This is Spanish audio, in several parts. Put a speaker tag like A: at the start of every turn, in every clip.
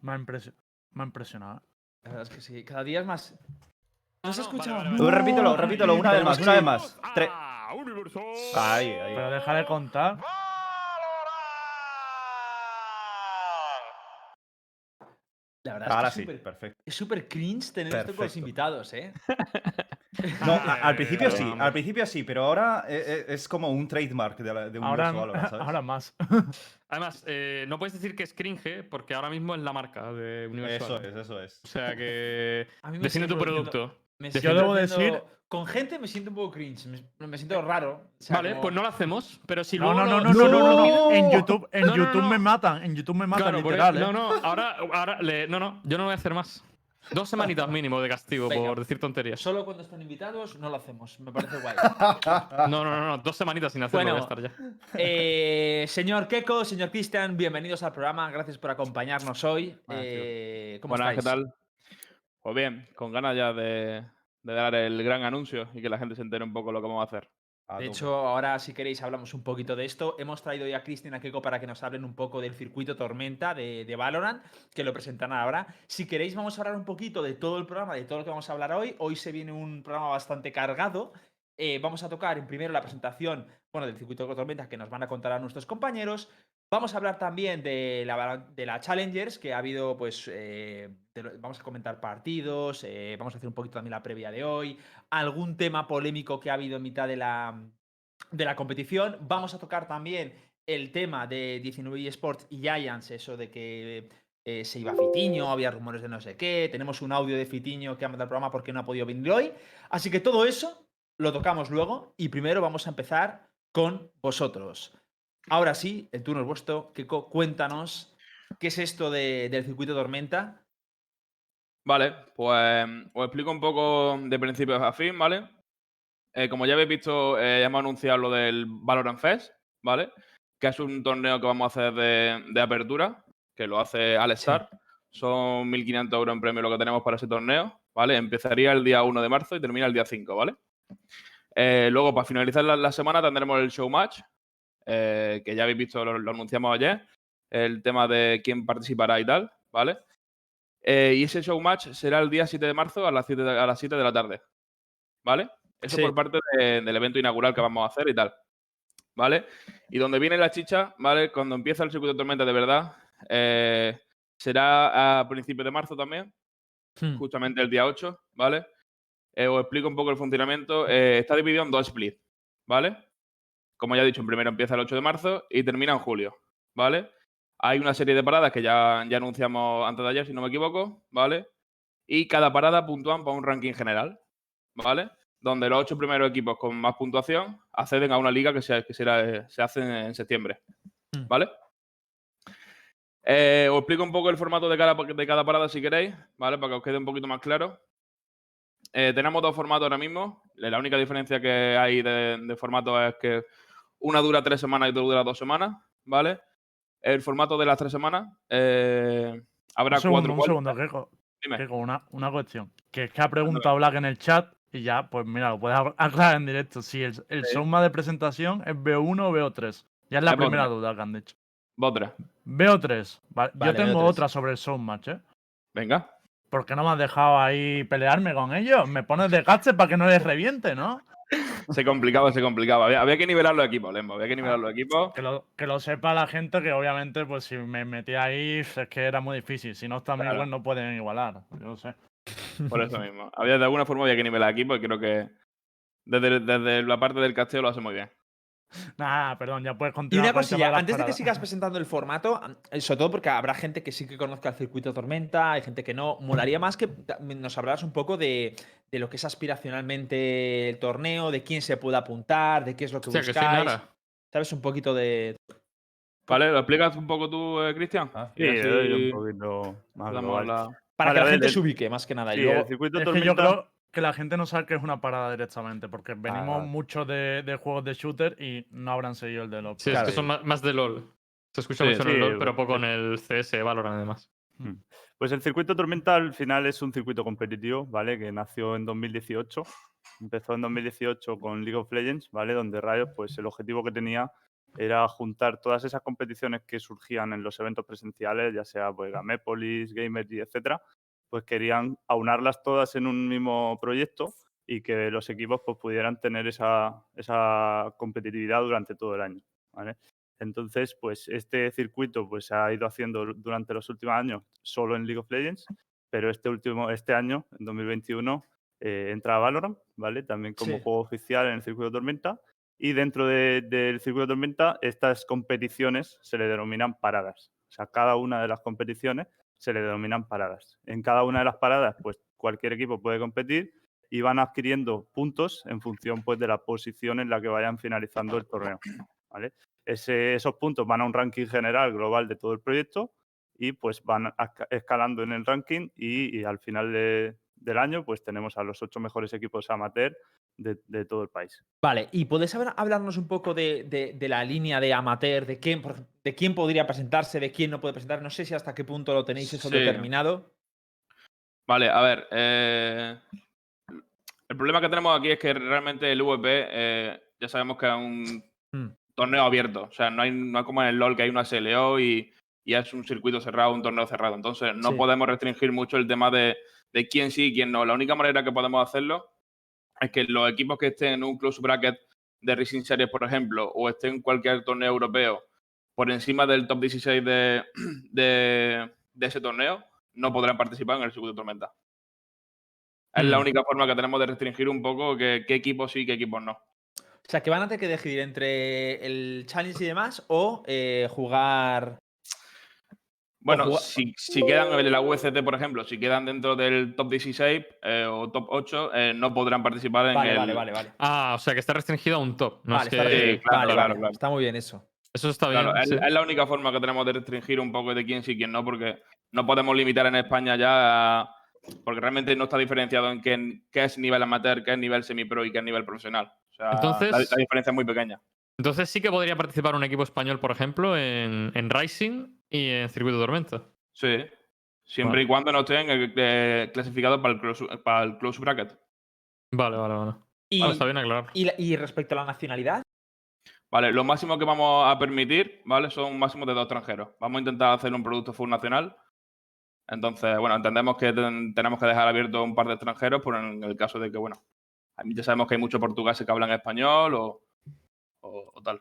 A: Me ha, impresio- me ha impresionado.
B: La verdad es que sí. Cada día es más. No se
C: no,
B: escucha.
C: vale, vale,
B: más.
C: vale.
D: Tú repítelo, repítelo, una vez más, una vez más. Tre-
C: ¡Ah! ¡Universo!
D: Ahí, ahí.
A: Pero deja de contar.
B: Verdad
D: Ahora
B: es que
D: sí, perfecto.
B: es súper cringe tener esto con los
D: Perfecto.
B: invitados, ¿eh?
D: No, al principio sí, al principio sí, pero ahora eh, eh, es como un trademark de, la- de un
A: Ahora,
D: ¿sabes?
A: ahora más.
C: Además, eh, no puedes decir que es cringe porque ahora mismo es la marca de Universo.
D: Eso es, eso es.
C: O sea que. Define tu producto.
B: Me
C: Yo
A: debo
B: produciendo-
A: decir-
B: Con gente me siento un poco cringe. Me, me siento raro. o sea,
C: Vale,
B: como-
C: pues no lo hacemos, pero si
A: No,
C: luego.
A: no, no,
C: lo-
A: no, no, no, no,
B: ¡No!
A: En YouTube, en
C: No, no,
A: YouTube
C: no.
A: me matan. En YouTube me matan,
C: Claro,
A: literal. ¿eh?
C: No, no, ahora, ahora le- no, no, yo no voy a hacer más. Dos semanitas mínimo de castigo
B: Venga.
C: por decir tonterías.
B: Solo cuando están invitados no lo hacemos. Me parece guay.
C: No, no, no, no, dos semanitas sin hacerlo
B: Bueno,
C: voy a estar ya.
B: Eh, señor Keko, señor Cristian, bienvenidos al programa. Gracias por acompañarnos hoy.
A: Buenas, tío.
B: Eh, ¿Cómo
E: Buenas, ¿qué tal? Pues bien, con ganas ya de, de dar el gran anuncio y que la gente se entere un poco lo que vamos a hacer.
D: A
B: De hecho, ahora si queréis hablamos un poquito de esto. Hemos traído ya a Cristian a Keko para que nos hablen un poco del circuito Tormenta de, de Valorant, que lo presentan ahora. Si queréis vamos a hablar un poquito de todo el programa, de todo lo que vamos a hablar hoy. Hoy se viene un programa bastante cargado. Eh, vamos a tocar en primero la presentación bueno, del circuito Tormenta que nos van a contar a nuestros compañeros. Vamos a hablar también de la, de la Challengers, que ha habido, pues, eh, vamos a comentar partidos, eh, vamos a hacer un poquito también la previa de hoy, algún tema polémico que ha habido en mitad de la, de la competición. Vamos a tocar también el tema de 19 eSports y Giants, eso de que eh, se iba Fitiño, había rumores de no sé qué, tenemos un audio de Fitiño que ha mandado al programa porque no ha podido venir hoy. Así que todo eso lo tocamos luego y primero vamos a empezar con vosotros. Ahora sí, el turno es vuestro. Keko, cuéntanos qué es esto de- del circuito Tormenta.
E: Vale, pues os explico un poco de principio a fin, ¿vale? Eh, como ya habéis visto, eh, ya hemos anunciado lo del Valorant Fest, ¿vale? Que es un torneo que vamos a hacer de, de apertura, que lo hace Alestar. Son 1.500 euros en premio lo que tenemos para ese torneo, ¿vale? Empezaría el día 1 de marzo y termina el día 5, ¿vale? Eh, luego, para finalizar la, la semana, tendremos el show match, eh, que ya habéis visto, lo, lo anunciamos ayer, el tema de quién participará y tal, ¿vale? Eh, y ese show match será el día 7 de marzo a las 7 de, a las 7 de la tarde, ¿vale? Eso
B: Sí.
E: por parte de- del evento inaugural que vamos a hacer y tal, ¿vale? Y donde viene la chicha, ¿vale? Cuando empieza el circuito de tormenta de verdad, eh, será a principios de marzo también, justamente el día 8, ¿vale? Os explico un poco el funcionamiento. Está dividido en dos splits, ¿vale? Como ya he dicho, en primero empieza el 8 de marzo y termina en julio, ¿vale? Hay una serie de paradas que ya, ya anunciamos antes de ayer, si no me equivoco, ¿vale? Y cada parada puntúan para un ranking general, ¿vale? Donde los ocho primeros equipos con más puntuación acceden a una liga que se, que será, se hace en septiembre,
A: Mm.
E: ¿vale? Eh, os explico un poco el formato de cada, de cada parada si queréis, ¿vale? Para que os quede un poquito más claro. Eh, tenemos dos formatos ahora mismo. La única diferencia que hay de, de formato es que una dura tres semanas y otra dura dos semanas, ¿vale? El formato de las tres semanas eh, habrá
A: un segundo,
E: cuatro
A: un segundo, Keiko.
E: Dime.
A: Keiko, una, una cuestión. Que es que ha preguntado Black en el chat y ya, pues mira, lo puedes ac- aclarar en directo. Si el, el
E: Sí.
A: soma de presentación es B1 o BO3. Ya es la primera
E: B1.
A: duda que han dicho.
E: Vosotras.
A: BO3. Vale,
D: Vale,
A: Yo tengo
D: BO3.
A: otra sobre el Soundmatch, ¿eh?
E: Venga.
A: ¿Por qué no me has dejado ahí pelearme con ellos? Me pones de gache para que no les reviente, ¿no?
E: Se complicaba, se complicaba. Había, había que nivelar los equipos, Lembo. Había que nivelar los equipos.
A: Que lo, que lo sepa la gente que obviamente, pues si me metí ahí, es que era muy difícil. Si no están
E: Claro.
A: igual, no pueden igualar. Yo sé.
E: Por eso mismo. Había, de alguna forma había que nivelar equipos y creo que desde, desde la parte del casteo lo hace muy bien.
A: Nah, perdón, ya puedes
B: Y
A: continuar.
B: una
A: con el tema
B: cosilla, antes de que sigas presentando el formato, eh, sobre todo porque habrá gente que sí que conozca el circuito Tormenta, hay gente que no, molaría más que nos hablaras un poco de, de lo que es aspiracionalmente el torneo, de quién se puede apuntar, de qué es lo que
C: O sea, que sí,
B: buscáis.
C: nada.
B: ¿Sabes? Un poquito de...
E: ¿Vale? ¿Lo explicas un poco tú, eh, Cristian?
D: Ah,
E: Y
F: Sí, un poquito más
E: la-
B: Para
F: Vale,
B: que la gente
F: el-
B: se ubique, más que nada. y
F: Sí,
B: luego-
F: el circuito
A: Es que yo
F: tormenta.
A: creo que la gente no sabe que es una parada directamente, porque venimos
D: vale.
A: mucho de, de juegos de shooter y no habrán seguido el de los.
C: Sí,
D: Claro.
C: es que son más, más de LOL. Se escucha
E: Sí,
C: mucho en el LoL, pero
F: pues,
C: poco en el CS, Valorant además.
F: Pues el circuito Tormenta al final es un circuito competitivo, ¿vale? Que nació en 2018. Empezó en 2018 con League of Legends, ¿vale? Donde Riot, pues el objetivo que tenía era juntar todas esas competiciones que surgían en los eventos presenciales, ya sea pues Gamépolis, Gamergy, etcétera, pues querían aunarlas todas en un mismo proyecto y que los equipos pues pudieran tener esa, esa competitividad durante todo el año, ¿vale? Entonces, pues este circuito pues, se ha ido haciendo durante los últimos años solo en League of Legends, pero este último, este año, en 2021, eh, entra Valorant, ¿vale? También como
B: Sí.
F: juego oficial en el circuito Tormenta. Y dentro de- del circuito Tormenta, estas competiciones se le denominan paradas. O sea, cada una de las competiciones se le denominan paradas. En cada una de las paradas, pues cualquier equipo puede competir y van adquiriendo puntos en función pues, de la posición en la que vayan finalizando el torneo. esos puntos van a un ranking general global de todo el proyecto y pues van escalando en el ranking y, y al final de- del año pues tenemos a los ocho mejores equipos amateur de, de todo el país.
B: Vale, ¿y podés hablar- hablarnos un poco de, de- de la línea de amateur, de quién, de quién podría presentarse, de quién no puede presentar? No sé si hasta qué punto lo tenéis eso
E: Sí.
B: determinado.
E: Vale, a ver. eh, el problema que tenemos aquí es que realmente el VP eh, ya sabemos que es un
B: Hmm.
E: torneo abierto. O sea, no hay, no hay como en el LOL que hay una SLO y, y es un circuito cerrado, un torneo cerrado. Entonces, no
B: Sí.
E: podemos restringir mucho el tema de, de quién sí y quién no. La única manera que podemos hacerlo es que los equipos que estén en un close bracket de Racing Series, por ejemplo, o estén en cualquier torneo europeo por encima del top 16 de, de, de ese torneo, no podrán participar en el circuito Tormenta. Es la
B: Mm.
E: única forma que tenemos de restringir un poco que- qué equipos sí y qué equipos no.
B: O sea, que van a tener que decidir entre el challenge y demás o eh, jugar.
E: Bueno, si, si quedan en la UCT, por ejemplo, si quedan dentro del top 16 eh, o top 8, eh, no podrán participar en
B: Vale,
E: el.
B: vale, vale, vale.
C: Ah, o sea que está restringido a un top. No
B: vale,
C: es
B: está
C: que-
E: claro,
B: Vale,
E: claro, claro.
B: Está muy bien eso.
C: Eso está bien.
E: Claro, es,
C: sí.
E: es la única forma que tenemos de restringir un poco de quién sí y quién no, porque no podemos limitar en España ya, a- porque realmente no está diferenciado en qué, qué es nivel amateur, qué es nivel semipro y qué es nivel profesional. O sea,
C: Entonces-
E: la, la diferencia es muy pequeña.
C: Entonces sí que podría participar un equipo español, por ejemplo, en, en Rising y en Circuito Tormenta.
E: Sí. Siempre
C: Vale.
E: y cuando no estén eh, clasificados para el, close, para el close bracket.
C: Vale, vale, vale.
B: Y,
C: Vale, está bien aclarar.
B: y y respecto a la nacionalidad,
E: Vale, lo máximo que vamos a permitir, ¿vale? Son un máximo de dos extranjeros. Vamos a intentar hacer un producto full nacional. Entonces, bueno, entendemos que ten- tenemos que dejar abierto un par de extranjeros, por en el caso de que, bueno, ya sabemos que hay muchos portugueses que hablan español o, o- o tal.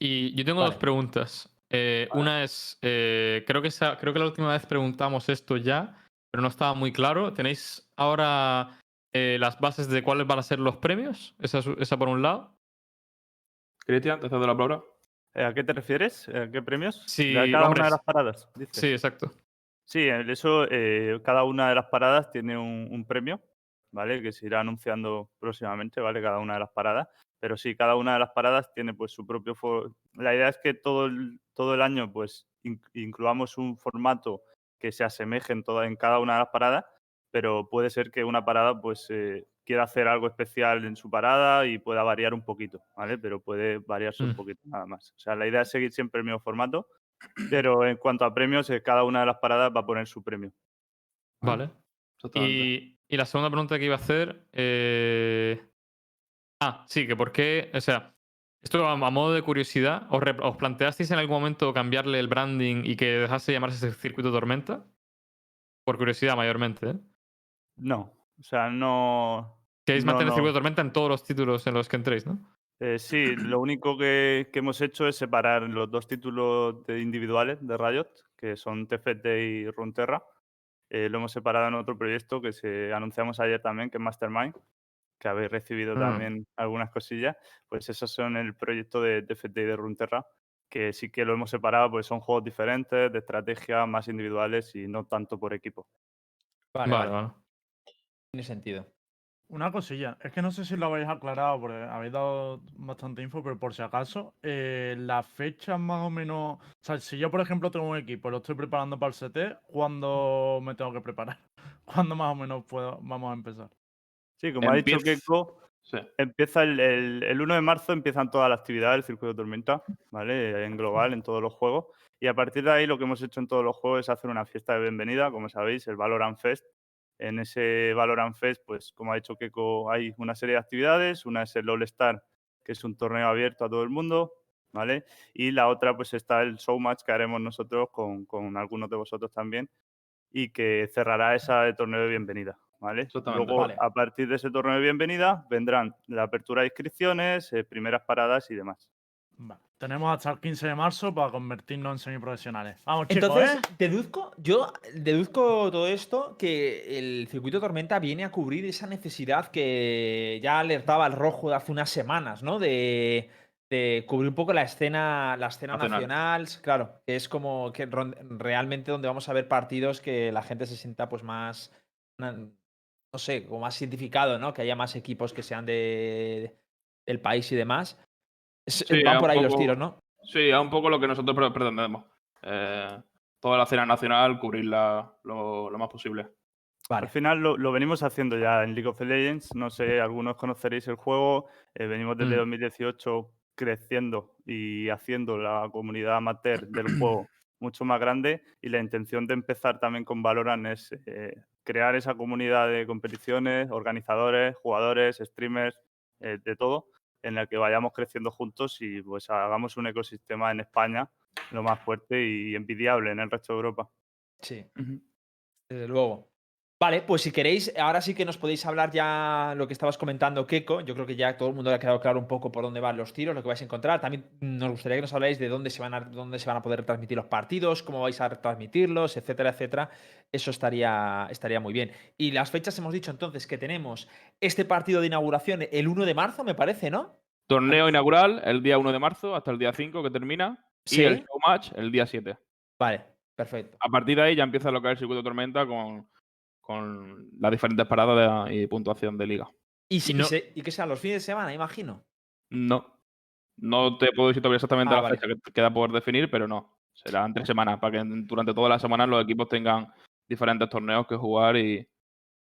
C: Y yo tengo
B: Vale.
C: dos preguntas. Eh, Una es, eh, creo, que esa- creo que la última vez preguntamos esto ya, pero no estaba muy claro. ¿Tenéis ahora eh, las bases de cuáles van a ser los premios? Esa, es- esa por un lado.
E: Cristian, te cedo la palabra.
F: Eh, ¿A qué te refieres? ¿A qué premios?
C: Sí,
F: de cada una de las paradas. dices.
C: Sí, exacto.
F: Sí, en eso eh, cada una de las paradas tiene un, un premio, ¿vale? Que se irá anunciando próximamente, ¿vale? Cada una de las paradas. Pero sí, cada una de las paradas tiene pues su propio... La idea es que todo el, todo el año pues in- incluamos un formato que se asemeje en, toda, en cada una de las paradas, pero puede ser que una parada pues eh, quiera hacer algo especial en su parada y pueda variar un poquito, ¿vale? Pero puede variarse un
C: Mm.
F: poquito nada más. O sea, la idea es seguir siempre el mismo formato, pero en cuanto a premios, eh, cada una de las paradas va a poner su premio.
C: Vale. Y, y la segunda pregunta que iba a hacer. eh, Ah, sí, que por qué. O sea, esto a, a modo de curiosidad, ¿os, re- os planteasteis en algún momento cambiarle el branding y que dejase llamarse Circuito Tormenta? Por curiosidad, mayormente. ¿eh?
F: No, o sea, no.
C: Queréis
F: No,
C: mantener
F: no.
C: Circuito Tormenta en todos los títulos en los que entréis, ¿no?
F: eh, sí, lo único que, que hemos hecho es separar los dos títulos de individuales de Riot, que son TFT y Runeterra. Eh, lo hemos separado en otro proyecto que se anunciamos ayer también, que es Mastermind, que habéis recibido
C: Mm.
F: también algunas cosillas. Pues esos son el proyecto de TFT y de Runeterra, que sí que lo hemos separado, pues son juegos diferentes, de estrategia, más individuales y no tanto por equipo.
B: vale,
C: Vale,
B: vale,
C: vale.
B: tiene sentido.
A: Una cosilla, es que no sé si lo habéis aclarado porque habéis dado bastante info, pero por si acaso, eh, las fechas más o menos. O sea, si yo, por ejemplo, tengo un equipo, lo estoy preparando para el CT, ¿cuándo me tengo que preparar? ¿Cuándo más o menos puedo, vamos a empezar?
F: Sí, como ha dicho Keiko,
E: Sí.
F: Empieza el, el- el 1 de marzo empiezan todas las actividades del circuito de tormenta, ¿vale? En global, en todos los juegos. Y a partir de ahí lo que hemos hecho en todos los juegos es hacer una fiesta de bienvenida, como sabéis, el Valorant Fest. En ese Valorant Fest, pues como ha dicho Keiko, hay una serie de actividades. Una es el All Star, que es un torneo abierto a todo el mundo, ¿vale? Y la otra, pues está el showmatch que haremos nosotros con, con algunos de vosotros también y que cerrará ese torneo de bienvenida, ¿vale? Luego,
B: Vale.
F: a partir de ese torneo de bienvenida, vendrán la apertura de inscripciones, eh, primeras paradas y demás.
A: Vale. Tenemos hasta el 15 de marzo para convertirnos en semiprofesionales. Vamos, chicos,
B: Entonces,
A: ¿eh?
B: deduzco, yo deduzco todo esto que el circuito Tormenta viene a cubrir esa necesidad que ya alertaba el rojo de hace unas semanas, ¿no? De, de cubrir un poco la escena, la escena
E: Nacional.
B: nacional. Claro, que es como que realmente donde vamos a ver partidos que la gente se sienta pues más, no sé, como más identificado, ¿no? Que haya más equipos que sean de, del país y demás.
E: Sí,
B: van por
E: un
B: ahí los
E: poco-
B: tiros, ¿no?
E: Sí, es un poco lo que nosotros pre- pretendemos. Eh, toda la escena nacional, cubrirla lo, lo más posible.
F: Al final lo, lo venimos haciendo ya en League of Legends. No sé, algunos conoceréis el juego. eh, venimos desde
C: Mm.
F: 2018 creciendo y haciendo la comunidad amateur del juego mucho más grande. Y la intención de empezar también con Valorant es eh, crear esa comunidad de competiciones, organizadores, jugadores, streamers, eh, de todo, en la que vayamos creciendo juntos y pues hagamos un ecosistema en España lo más fuerte y envidiable en el resto de Europa.
B: Sí. Desde luego. Vale, pues si queréis, ahora sí que nos podéis hablar ya lo que estabas comentando, Keiko. Yo creo que ya todo el mundo le ha quedado claro un poco por dónde van los tiros, lo que vais a encontrar. También nos gustaría que nos habláis de dónde se van a, dónde se van a poder transmitir los partidos, cómo vais a retransmitirlos, etcétera, etcétera. Eso estaría, estaría muy bien. Y las fechas hemos dicho entonces que tenemos este partido de inauguración el 1 de marzo, me parece, ¿no?
E: Torneo inaugural el día 1 de marzo hasta el día 5 que termina.
B: Sí.
E: Y el show match el día 7.
B: Vale, perfecto.
E: A partir de ahí ya empieza lo que es el circuito de tormenta con, con las diferentes paradas de- y puntuación de liga.
B: Y, si,
C: no-
B: y se- y que sean los fines de semana, imagino.
E: No. No te puedo decir todavía exactamente
B: Ah,
E: la
B: vale.
E: fecha que queda por definir, pero no. Será entre semanas, para que durante todas las semanas los equipos tengan diferentes torneos que jugar y,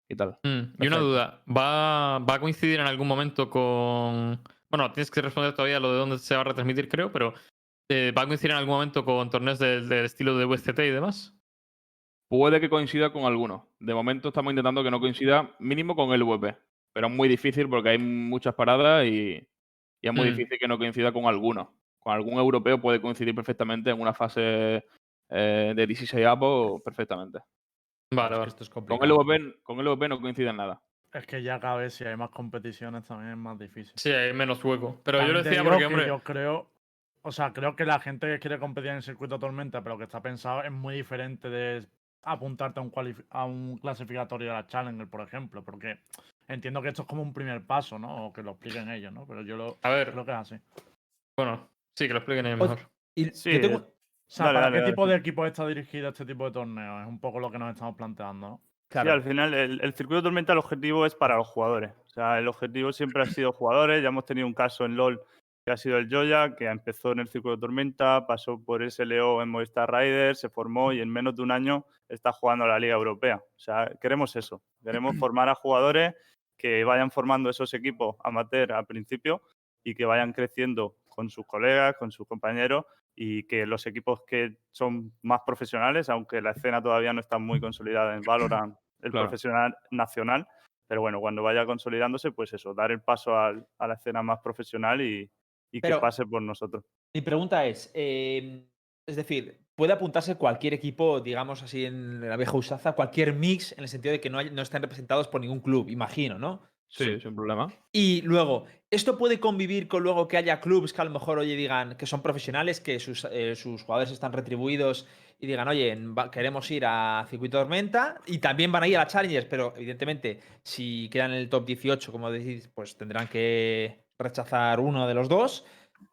E: y tal.
C: Mm, Y una duda, ¿va, ¿va a coincidir en algún momento con... Bueno, tienes que responder todavía lo de dónde se va a retransmitir, creo, pero eh, ¿va a coincidir en algún momento con torneos del, del estilo de VST y demás?
E: Puede que coincida con algunos. De momento estamos intentando que no coincida mínimo con el VP. Pero es muy difícil porque hay muchas paradas y, y es muy
C: Mm.
E: difícil que no coincida con alguno. Con algún europeo puede coincidir perfectamente en una fase eh, de 16 up perfectamente.
C: Vale, vale.
B: esto es
E: Con
B: complicado.
E: el, VP, con el VP no coincide en nada.
A: Es que ya cada vez si hay más competiciones también es más difícil.
C: Sí, hay menos hueco. Pero yo lo decía porque,
A: que
C: hombre...
A: Yo creo, o sea, creo que la gente que quiere competir en el circuito tormenta, pero que está pensado, es muy diferente de apuntarte a un, cualif- a un clasificatorio de la Challenger, por ejemplo, porque entiendo que esto es como un primer paso, ¿no? O que lo expliquen ellos, ¿no? Pero yo lo,
C: A ver,
A: creo que es así.
C: bueno, sí, que lo expliquen ellos mejor.
B: Y
F: Sí,
B: yo tengo-
A: O sea,
F: Dale,
A: ¿para
F: dale,
A: qué
F: dale,
A: tipo de equipo está dirigido este tipo de torneo? Es un poco lo que nos estamos planteando, ¿no?
F: Sí, al final el, el circuito de tormenta el objetivo es para los jugadores. O sea, el objetivo siempre ha sido jugadores. Ya hemos tenido un caso en LOL que ha sido el Joya, que empezó en el circuito de tormenta, pasó por SLO en Movistar Riders, se formó y en menos de un año está jugando a la Liga Europea. O sea, queremos eso. Queremos formar a jugadores que vayan formando esos equipos amateur al principio y que vayan creciendo con sus colegas, con sus compañeros y que los equipos que son más profesionales, aunque la escena todavía no está muy consolidada en Valorant, el
E: Claro.
F: profesional nacional, pero bueno, cuando vaya consolidándose, pues eso, dar el paso al- a la escena más profesional y, y
B: Pero-
F: que pase por nosotros.
B: Mi pregunta es, eh, es decir, ¿puede apuntarse cualquier equipo, digamos así en la vieja usanza, cualquier mix, en el sentido de que no, hay- no estén representados por ningún club, imagino, ¿no?
E: Sí, sin problema.
B: Y luego, ¿esto puede convivir con luego que haya clubs que a lo mejor, oye, digan que son profesionales, que sus, eh, sus jugadores están retribuidos y digan, oye, queremos ir a Circuito Tormenta y también van a ir a la Challengers, pero evidentemente, si quedan en el top 18, como decís, pues tendrán que rechazar uno de los dos.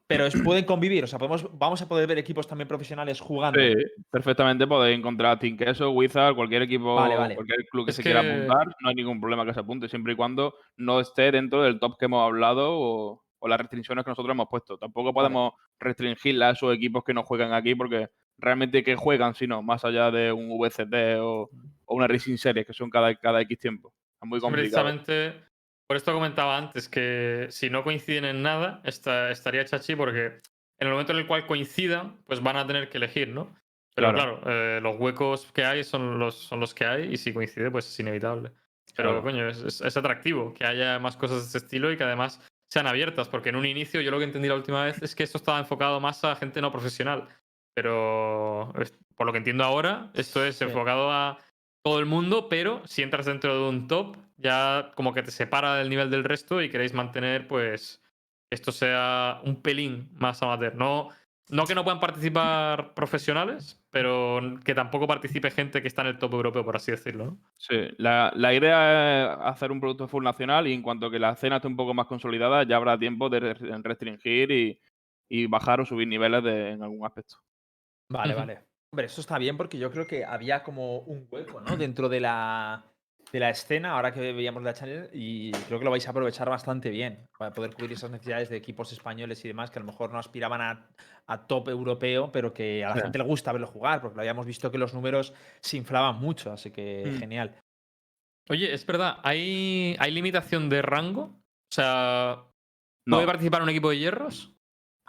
B: Pero es- pueden convivir, o sea, podemos, vamos a poder ver equipos también profesionales jugando.
E: Sí, perfectamente podéis encontrar Team Queso, Wizard, cualquier equipo,
B: Vale, vale.
E: cualquier club que
C: Es
E: se quiera apuntar, no hay ningún problema que se apunte, siempre y cuando no esté dentro del top que hemos hablado o, o las restricciones que nosotros hemos puesto. Tampoco podemos restringirle a esos equipos que no juegan aquí porque realmente que juegan, sino más allá de un VCT o, o una Racing Series, que son cada, cada X tiempo. Es muy complicado.
C: Precisamente Por esto comentaba antes que si no coinciden en nada, esta- estaría chachi porque en el momento en el cual coincidan, pues van a tener que elegir, ¿no? Pero
E: Claro.
C: claro, eh, los huecos que hay son los, son los que hay y si coincide, pues es inevitable. Pero
E: Claro.
C: coño, es, es- es atractivo que haya más cosas de este estilo y que además sean abiertas, porque en un inicio yo lo que entendí la última vez es que esto estaba enfocado más a gente no profesional. Pero por lo que entiendo ahora, esto es
B: Sí.
C: enfocado a todo el mundo, pero si entras dentro de un top, ya como que te separa del nivel del resto y queréis mantener, pues, esto sea un pelín más amateur. No, no que no puedan participar profesionales, pero que tampoco participe gente que está en el top europeo, por así decirlo. ¿no?
E: Sí, la, la idea es hacer un producto full nacional y en cuanto que la escena esté un poco más consolidada, ya habrá tiempo de re- restringir y, y bajar o subir niveles de- en algún aspecto.
B: Vale, vale. Hombre, esto está bien porque yo creo que había como un hueco, ¿no? Dentro de la, de la escena, ahora que veíamos la channel, y creo que lo vais a aprovechar bastante bien para poder cubrir esas necesidades de equipos españoles y demás que a lo mejor no aspiraban a, a top europeo, pero que a la
E: Sí.
B: gente le gusta verlo jugar, porque lo habíamos visto que los números se inflaban mucho, así que
C: Mm.
B: genial.
C: Oye, es verdad, ¿hay, ¿hay limitación de rango? O sea,
E: No,
C: ¿puede participar un equipo de hierros?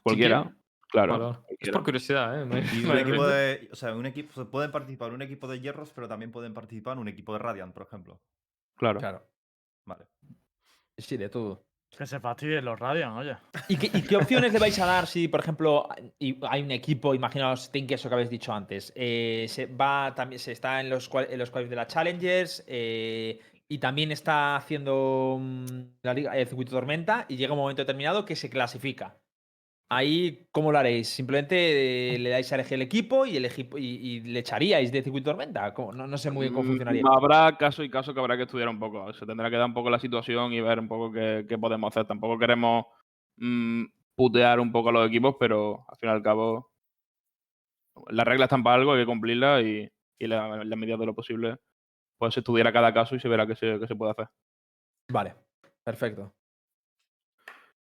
E: cualquiera. Claro.
C: Es por curiosidad, ¿eh? Me-
D: Y
C: me-
D: un equipo de. O sea, un equipo. Pueden participar un equipo de hierros, pero también pueden participar un equipo de Radiant, por ejemplo.
E: Claro.
B: Claro.
D: Vale.
B: Sí, de todo.
A: Que se fastidien los Radiant, oye.
B: ¿Y qué, y qué opciones le vais a dar si, por ejemplo, hay un equipo, imaginaos, think eso que habéis dicho antes, eh, se va también, se está en los, en los cuales de la Challengers eh, y también está haciendo mm, la liga, el circuito tormenta y llega un momento determinado que se clasifica. Ahí, ¿cómo lo haréis? ¿Simplemente eh, le dais a elegir el equipo y, el equipo, y, y le echaríais de circuito tormenta? No, no sé muy bien cómo
E: Mm,
B: funcionaría.
E: Habrá caso y caso que habrá que estudiar un poco. Se tendrá que dar un poco la situación y ver un poco qué, qué podemos hacer. Tampoco queremos mm, putear un poco a los equipos, pero al fin y al cabo las reglas están para algo, hay que cumplirlas y, y la, medida de lo posible pues se estudiará cada caso y se verá qué se, qué se puede hacer.
B: Vale, perfecto.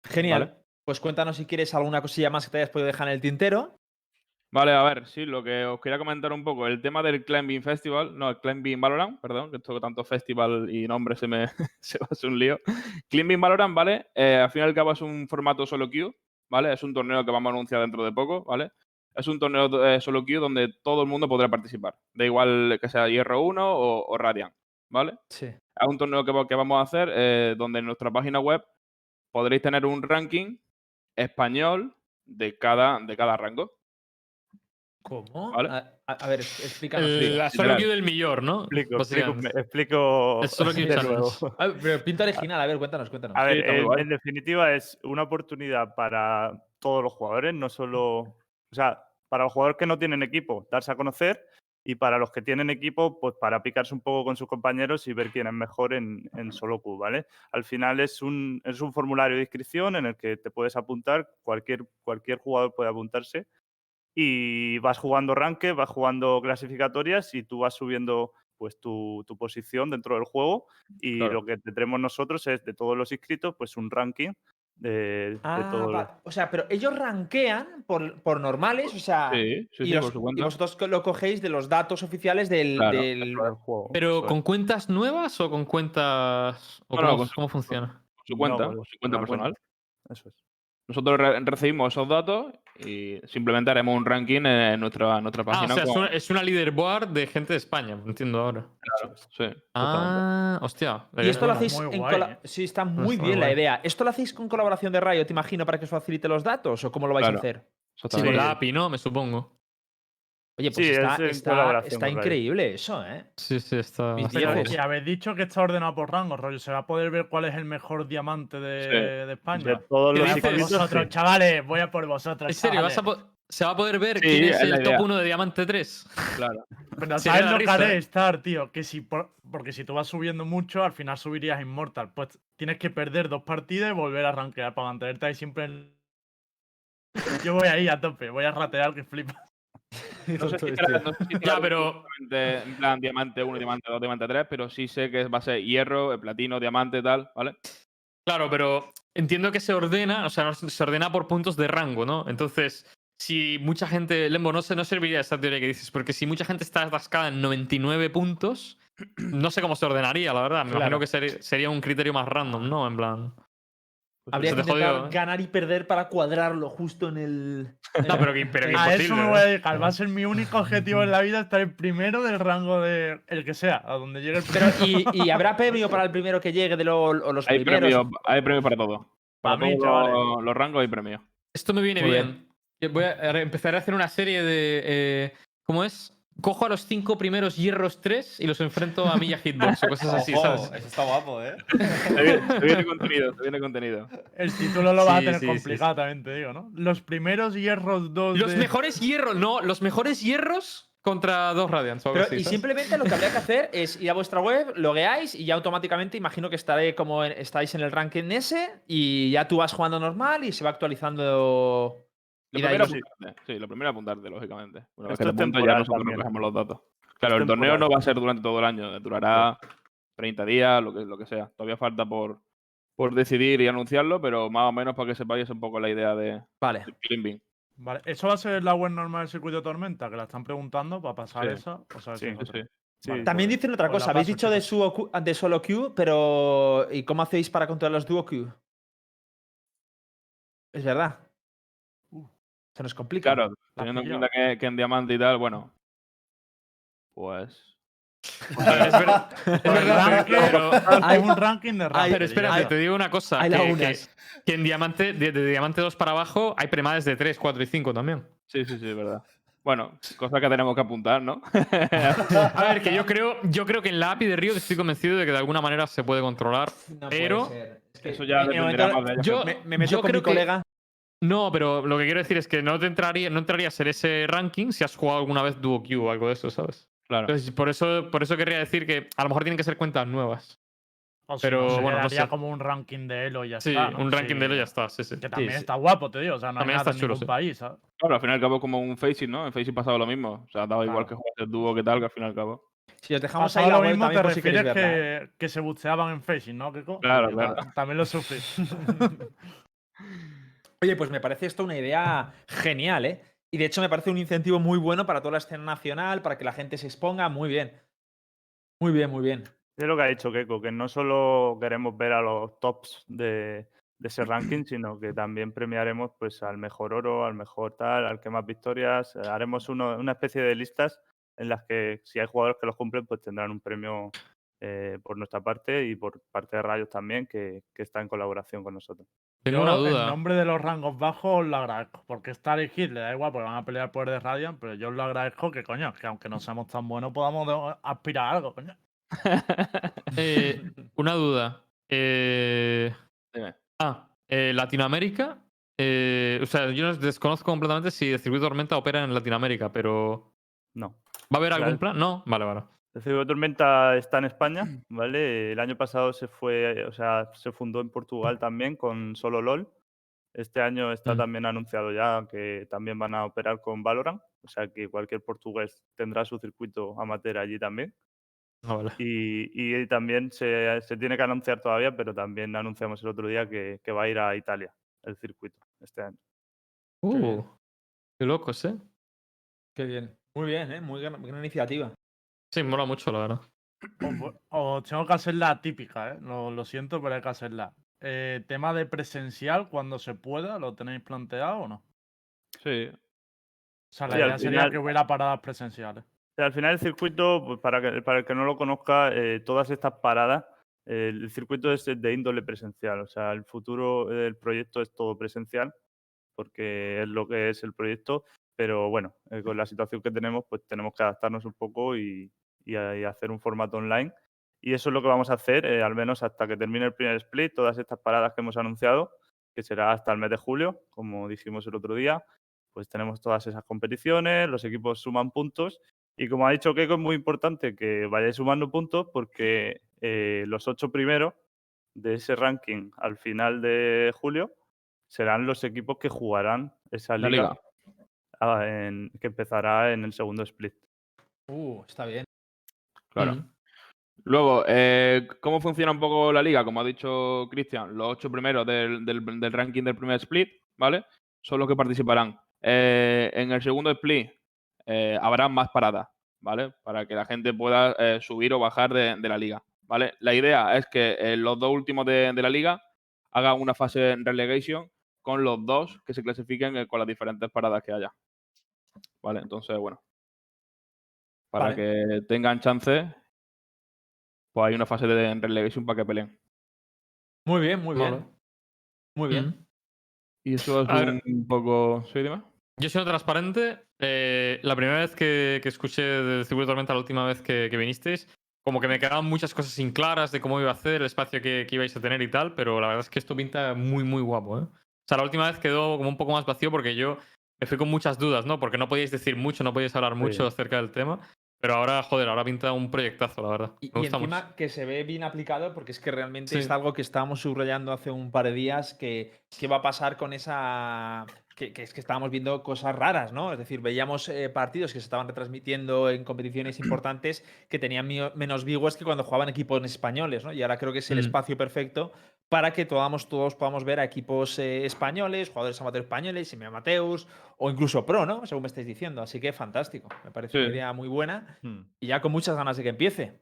B: Genial.
E: Vale.
B: Pues cuéntanos si quieres alguna cosilla más que te hayas podido dejar en el tintero.
E: Vale, a ver, sí, lo que os quería comentar un poco, el tema del Climbing Festival, no, el Climbing Valorant, perdón, que esto tanto festival y nombre se me se va a hacer un lío. Climbing Valorant, ¿vale? Eh, al fin y al cabo es un formato solo queue, ¿vale? Es un torneo que vamos a anunciar dentro de poco, ¿vale? Es un torneo eh, solo queue donde todo el mundo podrá participar, da igual que sea Hierro 1 o, o Radiant, ¿vale?
B: Sí.
E: Es un torneo que, que vamos a hacer eh, donde en nuestra página web podréis tener un ranking español de cada, de cada rango.
B: ¿Cómo?
E: Vale.
B: A, ver, es- explícanos.
C: La solo queue del millón, ¿no?
F: Explico, explico, explico
C: Es solo
F: de nuevo.
B: A ver, pero pinta original, a ver, cuéntanos, cuéntanos.
F: A ver, en, en definitiva es una oportunidad para todos los jugadores, no solo, o sea, para los jugadores que no tienen equipo, darse a conocer y para los que tienen equipo, pues para picarse un poco con sus compañeros y ver quién es mejor en, en solo Q, ¿vale? Al final es un, es un formulario de inscripción en el que te puedes apuntar, cualquier, cualquier jugador puede apuntarse y vas jugando ranque, vas jugando clasificatorias y tú vas subiendo pues tu, tu posición dentro del juego y
E: Claro.
F: lo que tendremos nosotros es de todos los inscritos pues un ranking de, de
B: Ah,
F: todo
B: va- O sea, pero ellos rankean por, por normales, o sea.
E: Sí, sí,
B: y,
E: sí,
B: los-
E: por su
B: y vosotros lo cogéis de los datos oficiales del.
E: Claro,
F: juego.
C: Pero con cuentas nuevas o con cuentas. ¿O
E: No, no,
C: cómo,
E: con
C: funciona?
E: Con su cuenta,
F: No,
E: su cuenta personal.
F: Eso es.
E: Nosotros re- recibimos esos datos y simplemente haremos un ranking en nuestra, en nuestra
C: Ah, o
E: página.
C: sea, es una, es una leaderboard de gente de España, entiendo ahora.
E: Claro, sí.
C: Ah, hostia.
B: Y esto lo hacéis en
A: guay, ¿eh?
B: Sí, está muy
C: Está
B: bien
C: muy
B: la idea. ¿Esto lo hacéis con colaboración de Riot, te imagino, para que os facilite los datos? ¿O cómo lo vais
E: Claro.
B: a hacer?
C: Sí, con la API, ¿no? Me supongo.
B: Oye, pues
F: Sí,
B: está,
F: es
B: increíble eso, ¿eh?
C: Sí, sí, está.
A: Y habéis dicho que está ordenado por rango, rollo. Se va a poder ver cuál es el mejor diamante de,
E: Sí.
A: de España.
F: De todos
C: ¿Qué
F: los
A: Voy a por vosotros,
F: sí.
A: chavales. Voy a por vosotros.
C: En serio, vas a
A: chavales.
C: po- se va a poder ver
E: Sí,
C: quién es el
E: idea.
C: top 1 de Diamante 3.
E: Claro.
A: Pero ¿sabes lo que haré
C: ¿eh?
A: estar, tío? Que si por- porque si tú vas subiendo mucho, al final subirías Immortal. Pues tienes que perder dos partidas y volver a rankear para mantenerte ahí siempre en... Yo voy ahí a tope, voy a ratear que flipa.
E: No sé si será- no sé si será
C: Ya, pero-
E: En plan, diamante 1, diamante 2, diamante 3, pero sí sé que va a ser hierro, eh, platino, diamante, tal, ¿vale?
C: Claro, pero entiendo que se ordena, o sea, se ordena por puntos de rango, ¿no? Entonces, si mucha gente. Lembo, no, sé, no serviría esa teoría que dices, porque si mucha gente está atascada en 99 puntos, no sé cómo se ordenaría, la verdad. Me
B: Claro.
C: imagino que sería un criterio más random, ¿no? En plan.
B: Habría
C: se
B: que
C: te
B: intentar
C: ¿eh?
B: ganar y perder para cuadrarlo justo en el.
C: No, pero que, pero que
A: A
C: imposible.
A: eso me voy a dedicar. Va a ser mi único objetivo en la vida estar el primero del rango de el que sea, a donde llegue el
B: Pero,
A: primero.
B: ¿y, y habrá premio para el primero que llegue de lo- o los
E: Hay
B: primeros?
E: premio, hay premio para todo. Para
A: Pa' mí,
E: los, los rangos hay premio.
C: Esto me viene bien. Yo Voy a a empezar a hacer una serie de. eh, ¿Cómo es? Cojo a los cinco primeros hierros 3 y los enfrento a Milla Hitbox o cosas así,
D: Ojo,
C: ¿sabes?
D: Eso está guapo, ¿eh?
E: Se viene, viene contenido, se viene contenido.
A: El título lo va a tener
C: sí, sí,
A: complicado, también te digo, ¿no? Los primeros hierros 2
C: Los
A: de...
C: mejores hierros, no, los mejores hierros contra dos Radiants.
B: Pero, y simplemente lo que habría que hacer es ir a vuestra web, logueáis y ya automáticamente imagino que estaré como en- estáis en el ranking ese y ya tú vas jugando normal y se va actualizando.
E: Lo primero,
B: sí.
E: lo primero apuntarte, lógicamente. Vez
F: Esto
E: que
F: es
E: ya nosotros
F: también.
E: recogemos los datos. Claro,
F: Es
E: el torneo
F: temporal.
E: no va a ser durante todo el año, durará 30 días, lo que, lo que sea. Todavía falta por, por decidir y anunciarlo, pero más o menos para que sepáis un poco la idea de
B: Vale.
E: del Climbing.
A: Vale, ¿eso va a ser la web normal del circuito de tormenta? Que la están preguntando para pasar
E: Sí.
A: esa. O sea,
F: Sí,
E: Sí,
A: Vale.
B: También dicen otra
A: Pues
B: cosa. Habéis
A: paso,
B: dicho de, Q- de solo queue, pero ¿y cómo hacéis para controlar los duo queue? Es verdad. Se nos complica.
E: Claro, teniendo en cuenta que, que en diamante y tal, bueno. Pues.
C: Sea, es verdad, es
A: Pues
C: verdad,
A: ranking-
C: pero,
A: Hay un ranking de ranking.
C: pero espérate, te digo una cosa.
B: hay
C: Que, que- que en diamante, de, de diamante 2 para abajo, hay premades de 3, 4 y 5 también.
E: Sí, sí, sí, es verdad. Bueno, cosa que tenemos que apuntar, ¿no?
C: A ver, que yo creo, yo creo que en la API de Río estoy convencido de que de alguna manera se puede controlar.
B: No puede
C: pero-
B: ser. Es que
E: Eso ya
B: el
E: dependerá
B: momento-
E: más de ellos.
C: Yo,
B: Me, me meto
C: yo
B: con
C: creo
B: mi
C: que-
B: colega.
C: No, pero lo que quiero decir es que no te entraría, no entraría a ser ese ranking si has jugado alguna vez Duo Q o algo de eso, ¿sabes?
E: Claro.
C: Entonces, por eso, por eso querría decir que a lo mejor tienen que ser cuentas nuevas.
A: O si
C: pero
A: no,
C: bueno, no sé.
A: como un ranking de Elo y ya
C: Sí,
A: está. ¿no?
C: un ranking
A: Sí,
C: de él y ya está. Sí, sí.
A: Que también
C: Sí, sí.
A: está guapo, te digo. O sea, no hay
C: También
A: nada
C: está
A: en
C: chulo,
A: ningún
C: sí.
A: país, ¿sabes?
E: Claro, al fin y al cabo, como un Facing, ¿no? En Facing pasaba lo mismo. O sea, daba igual
A: Claro.
E: que jugases el dúo que tal, que al fin y al cabo.
B: Si os dejamos ahí
A: Pasaba
B: la
A: lo
B: web
A: mismo, te
B: si
A: refieres que, que se buceaban en Facing, ¿no, Kiko?
E: Claro, claro.
A: ta- También lo sufrí.
B: Oye, pues me parece esto una idea genial, ¿eh? Y de hecho me parece un incentivo muy bueno para toda la escena nacional, para que la gente se exponga. Muy bien. Muy bien, muy bien.
F: Es lo que ha dicho Keiko, que no solo queremos ver a los tops de, ese ranking, sino que también premiaremos pues al mejor oro, al mejor tal, al que más victorias. Haremos uno- una especie de listas en las que si hay jugadores que los cumplen, pues tendrán un premio eh, por nuestra parte y por parte de Rayos también, que está en colaboración con nosotros.
C: Tengo
A: Yo,
C: una
A: En
C: duda.
A: nombre de los rangos bajos, os lo agradezco. Porque Star y Hit le da igual, porque van a pelear por de Radiant, pero yo os lo agradezco que, coño, que aunque no seamos tan buenos, podamos aspirar a algo, coño.
C: Eh, una duda. Eh, ah, eh, Latinoamérica. eh, o sea, yo no desconozco completamente si el circuito Tormenta opera en Latinoamérica, pero
F: No.
C: ¿va a haber algún plan? No, vale, vale.
F: El de Tormenta está en España, ¿vale? El año pasado se fue, o sea, se fundó en Portugal también con solo LOL. Este año está
C: Mm.
F: también anunciado ya que también van a operar con Valorant, o sea que cualquier portugués tendrá su circuito amateur allí también.
C: Ah, vale.
F: Y, y también se, se tiene que anunciar todavía, pero también anunciamos el otro día que, que va a ir a Italia el circuito este año.
C: Uh, qué locos, ¿eh?
B: Qué bien. Muy bien, ¿eh? Muy gran, gran iniciativa.
C: Sí, mola mucho, la verdad.
A: Os, tengo que hacer la típica, ¿eh? Lo, lo siento, pero hay que hacerla. Eh, tema de presencial, cuando se pueda, ¿lo tenéis planteado o no?
E: Sí.
A: O sea, la
F: Sí,
A: idea sería
F: final-
A: que hubiera paradas presenciales.
F: Al final el circuito, pues, para, que, para el que no lo conozca, eh, todas estas paradas, eh, el circuito es de índole presencial. O sea, el futuro del proyecto es todo presencial, porque es lo que es el proyecto. Pero bueno, eh, con la situación que tenemos, pues tenemos que adaptarnos un poco y, y hacer un formato online. Y eso es lo que vamos a hacer, eh, al menos hasta que termine el primer split, todas estas paradas que hemos anunciado, que será hasta el mes de julio, como dijimos el otro día. Pues tenemos todas esas competiciones, los equipos suman puntos y como ha dicho Keiko, es muy importante que vayáis sumando puntos porque eh, los ocho primeros de ese ranking al final de julio serán los equipos que jugarán esa liga. En- que empezará en el segundo split.
B: Uh, está bien.
E: Claro.
C: Mm.
E: Luego, eh, ¿cómo funciona un poco la liga? Como ha dicho Cristian, los ocho primeros del, del- del ranking del primer split, ¿vale? Son los que participarán Eh, en el segundo split eh, habrá más paradas, ¿vale? Para que la gente pueda eh, subir o bajar de, de la liga, ¿vale? La idea es que eh, los dos últimos de, de la liga hagan una fase en relegation con los dos que se clasifiquen eh, con las diferentes paradas que haya. ¿Vale? Entonces, bueno. Para
B: Vale.
E: que tengan chance, pues hay una fase de relegation para que peleen.
B: Muy bien, muy bien.
C: Vale.
B: Muy bien.
C: Mm.
E: Y eso es
C: A ver.
E: un poco. ¿Sí, dime?
C: Yo soy transparente. eh, la primera vez que, que escuché del Circuito de Tormenta, la última vez que, que vinisteis, como que me quedaban muchas cosas sin claras de cómo iba a hacer, el espacio que, que ibais a tener y tal, pero la verdad es que esto pinta muy, muy guapo. ¿eh? O sea, la última vez quedó como un poco más vacío porque yo me fui con muchas dudas, ¿no? Porque no podíais decir mucho, no podíais hablar mucho
F: Sí.
C: acerca del tema. Pero ahora, joder, ahora pinta un proyectazo, la verdad.
B: Y,
C: Me
B: y
C: gusta
B: encima
C: mucho.
B: que se ve bien aplicado porque es que realmente
C: Sí.
B: es algo que estábamos subrayando hace un par de días que, que va a pasar con esa... Que, que es que estábamos viendo cosas raras, ¿no? Es decir, veíamos eh, partidos que se estaban retransmitiendo en competiciones importantes que tenían menos viewers que cuando jugaban equipos españoles, ¿no? Y ahora creo que es el
C: Mm.
B: espacio perfecto para que todos, todos podamos ver a equipos eh, españoles, jugadores amateur españoles, semi-amateurs o incluso pro, ¿no? Según me estáis diciendo. Así que fantástico. Me parece una idea muy buena
D: Hmm.
B: y ya con muchas ganas de que empiece.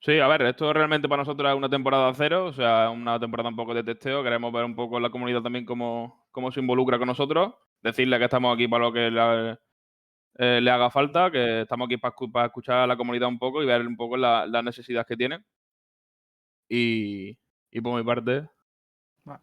E: Sí, a ver, esto realmente para nosotros es una temporada cero, o sea, una temporada un poco de testeo. Queremos ver un poco la comunidad también cómo, cómo se involucra con nosotros. Decirle que estamos aquí para lo que le, eh, le haga falta, que estamos aquí para, para escuchar a la comunidad un poco y ver un poco la- las necesidades que tienen. Y, y por mi parte,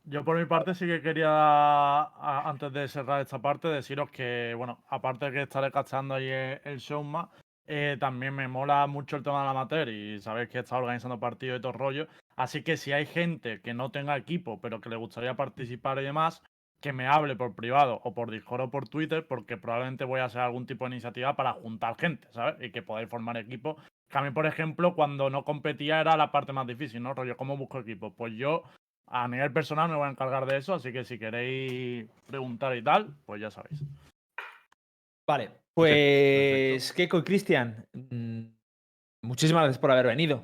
A: Yo por mi parte sí que quería, antes de cerrar esta parte, deciros que, bueno, aparte de que estaré cachando ahí el, el Showma, eh, también me mola mucho el tema del amateur y sabéis que está organizando partidos y todo rollo. Así que si hay gente que no tenga equipo, pero que le gustaría participar y demás, que me hable por privado o por Discord o por Twitter, porque probablemente voy a hacer algún tipo de iniciativa para juntar gente, ¿sabes? Y que podáis formar equipo. Que a mí, por ejemplo, cuando no competía era la parte más difícil, ¿no? Rollo, ¿cómo busco equipo? Pues yo a nivel personal me voy a encargar de eso, así que si queréis preguntar y tal, pues ya sabéis.
B: Vale, pues Keiko y Cristian, mm, muchísimas gracias por haber venido.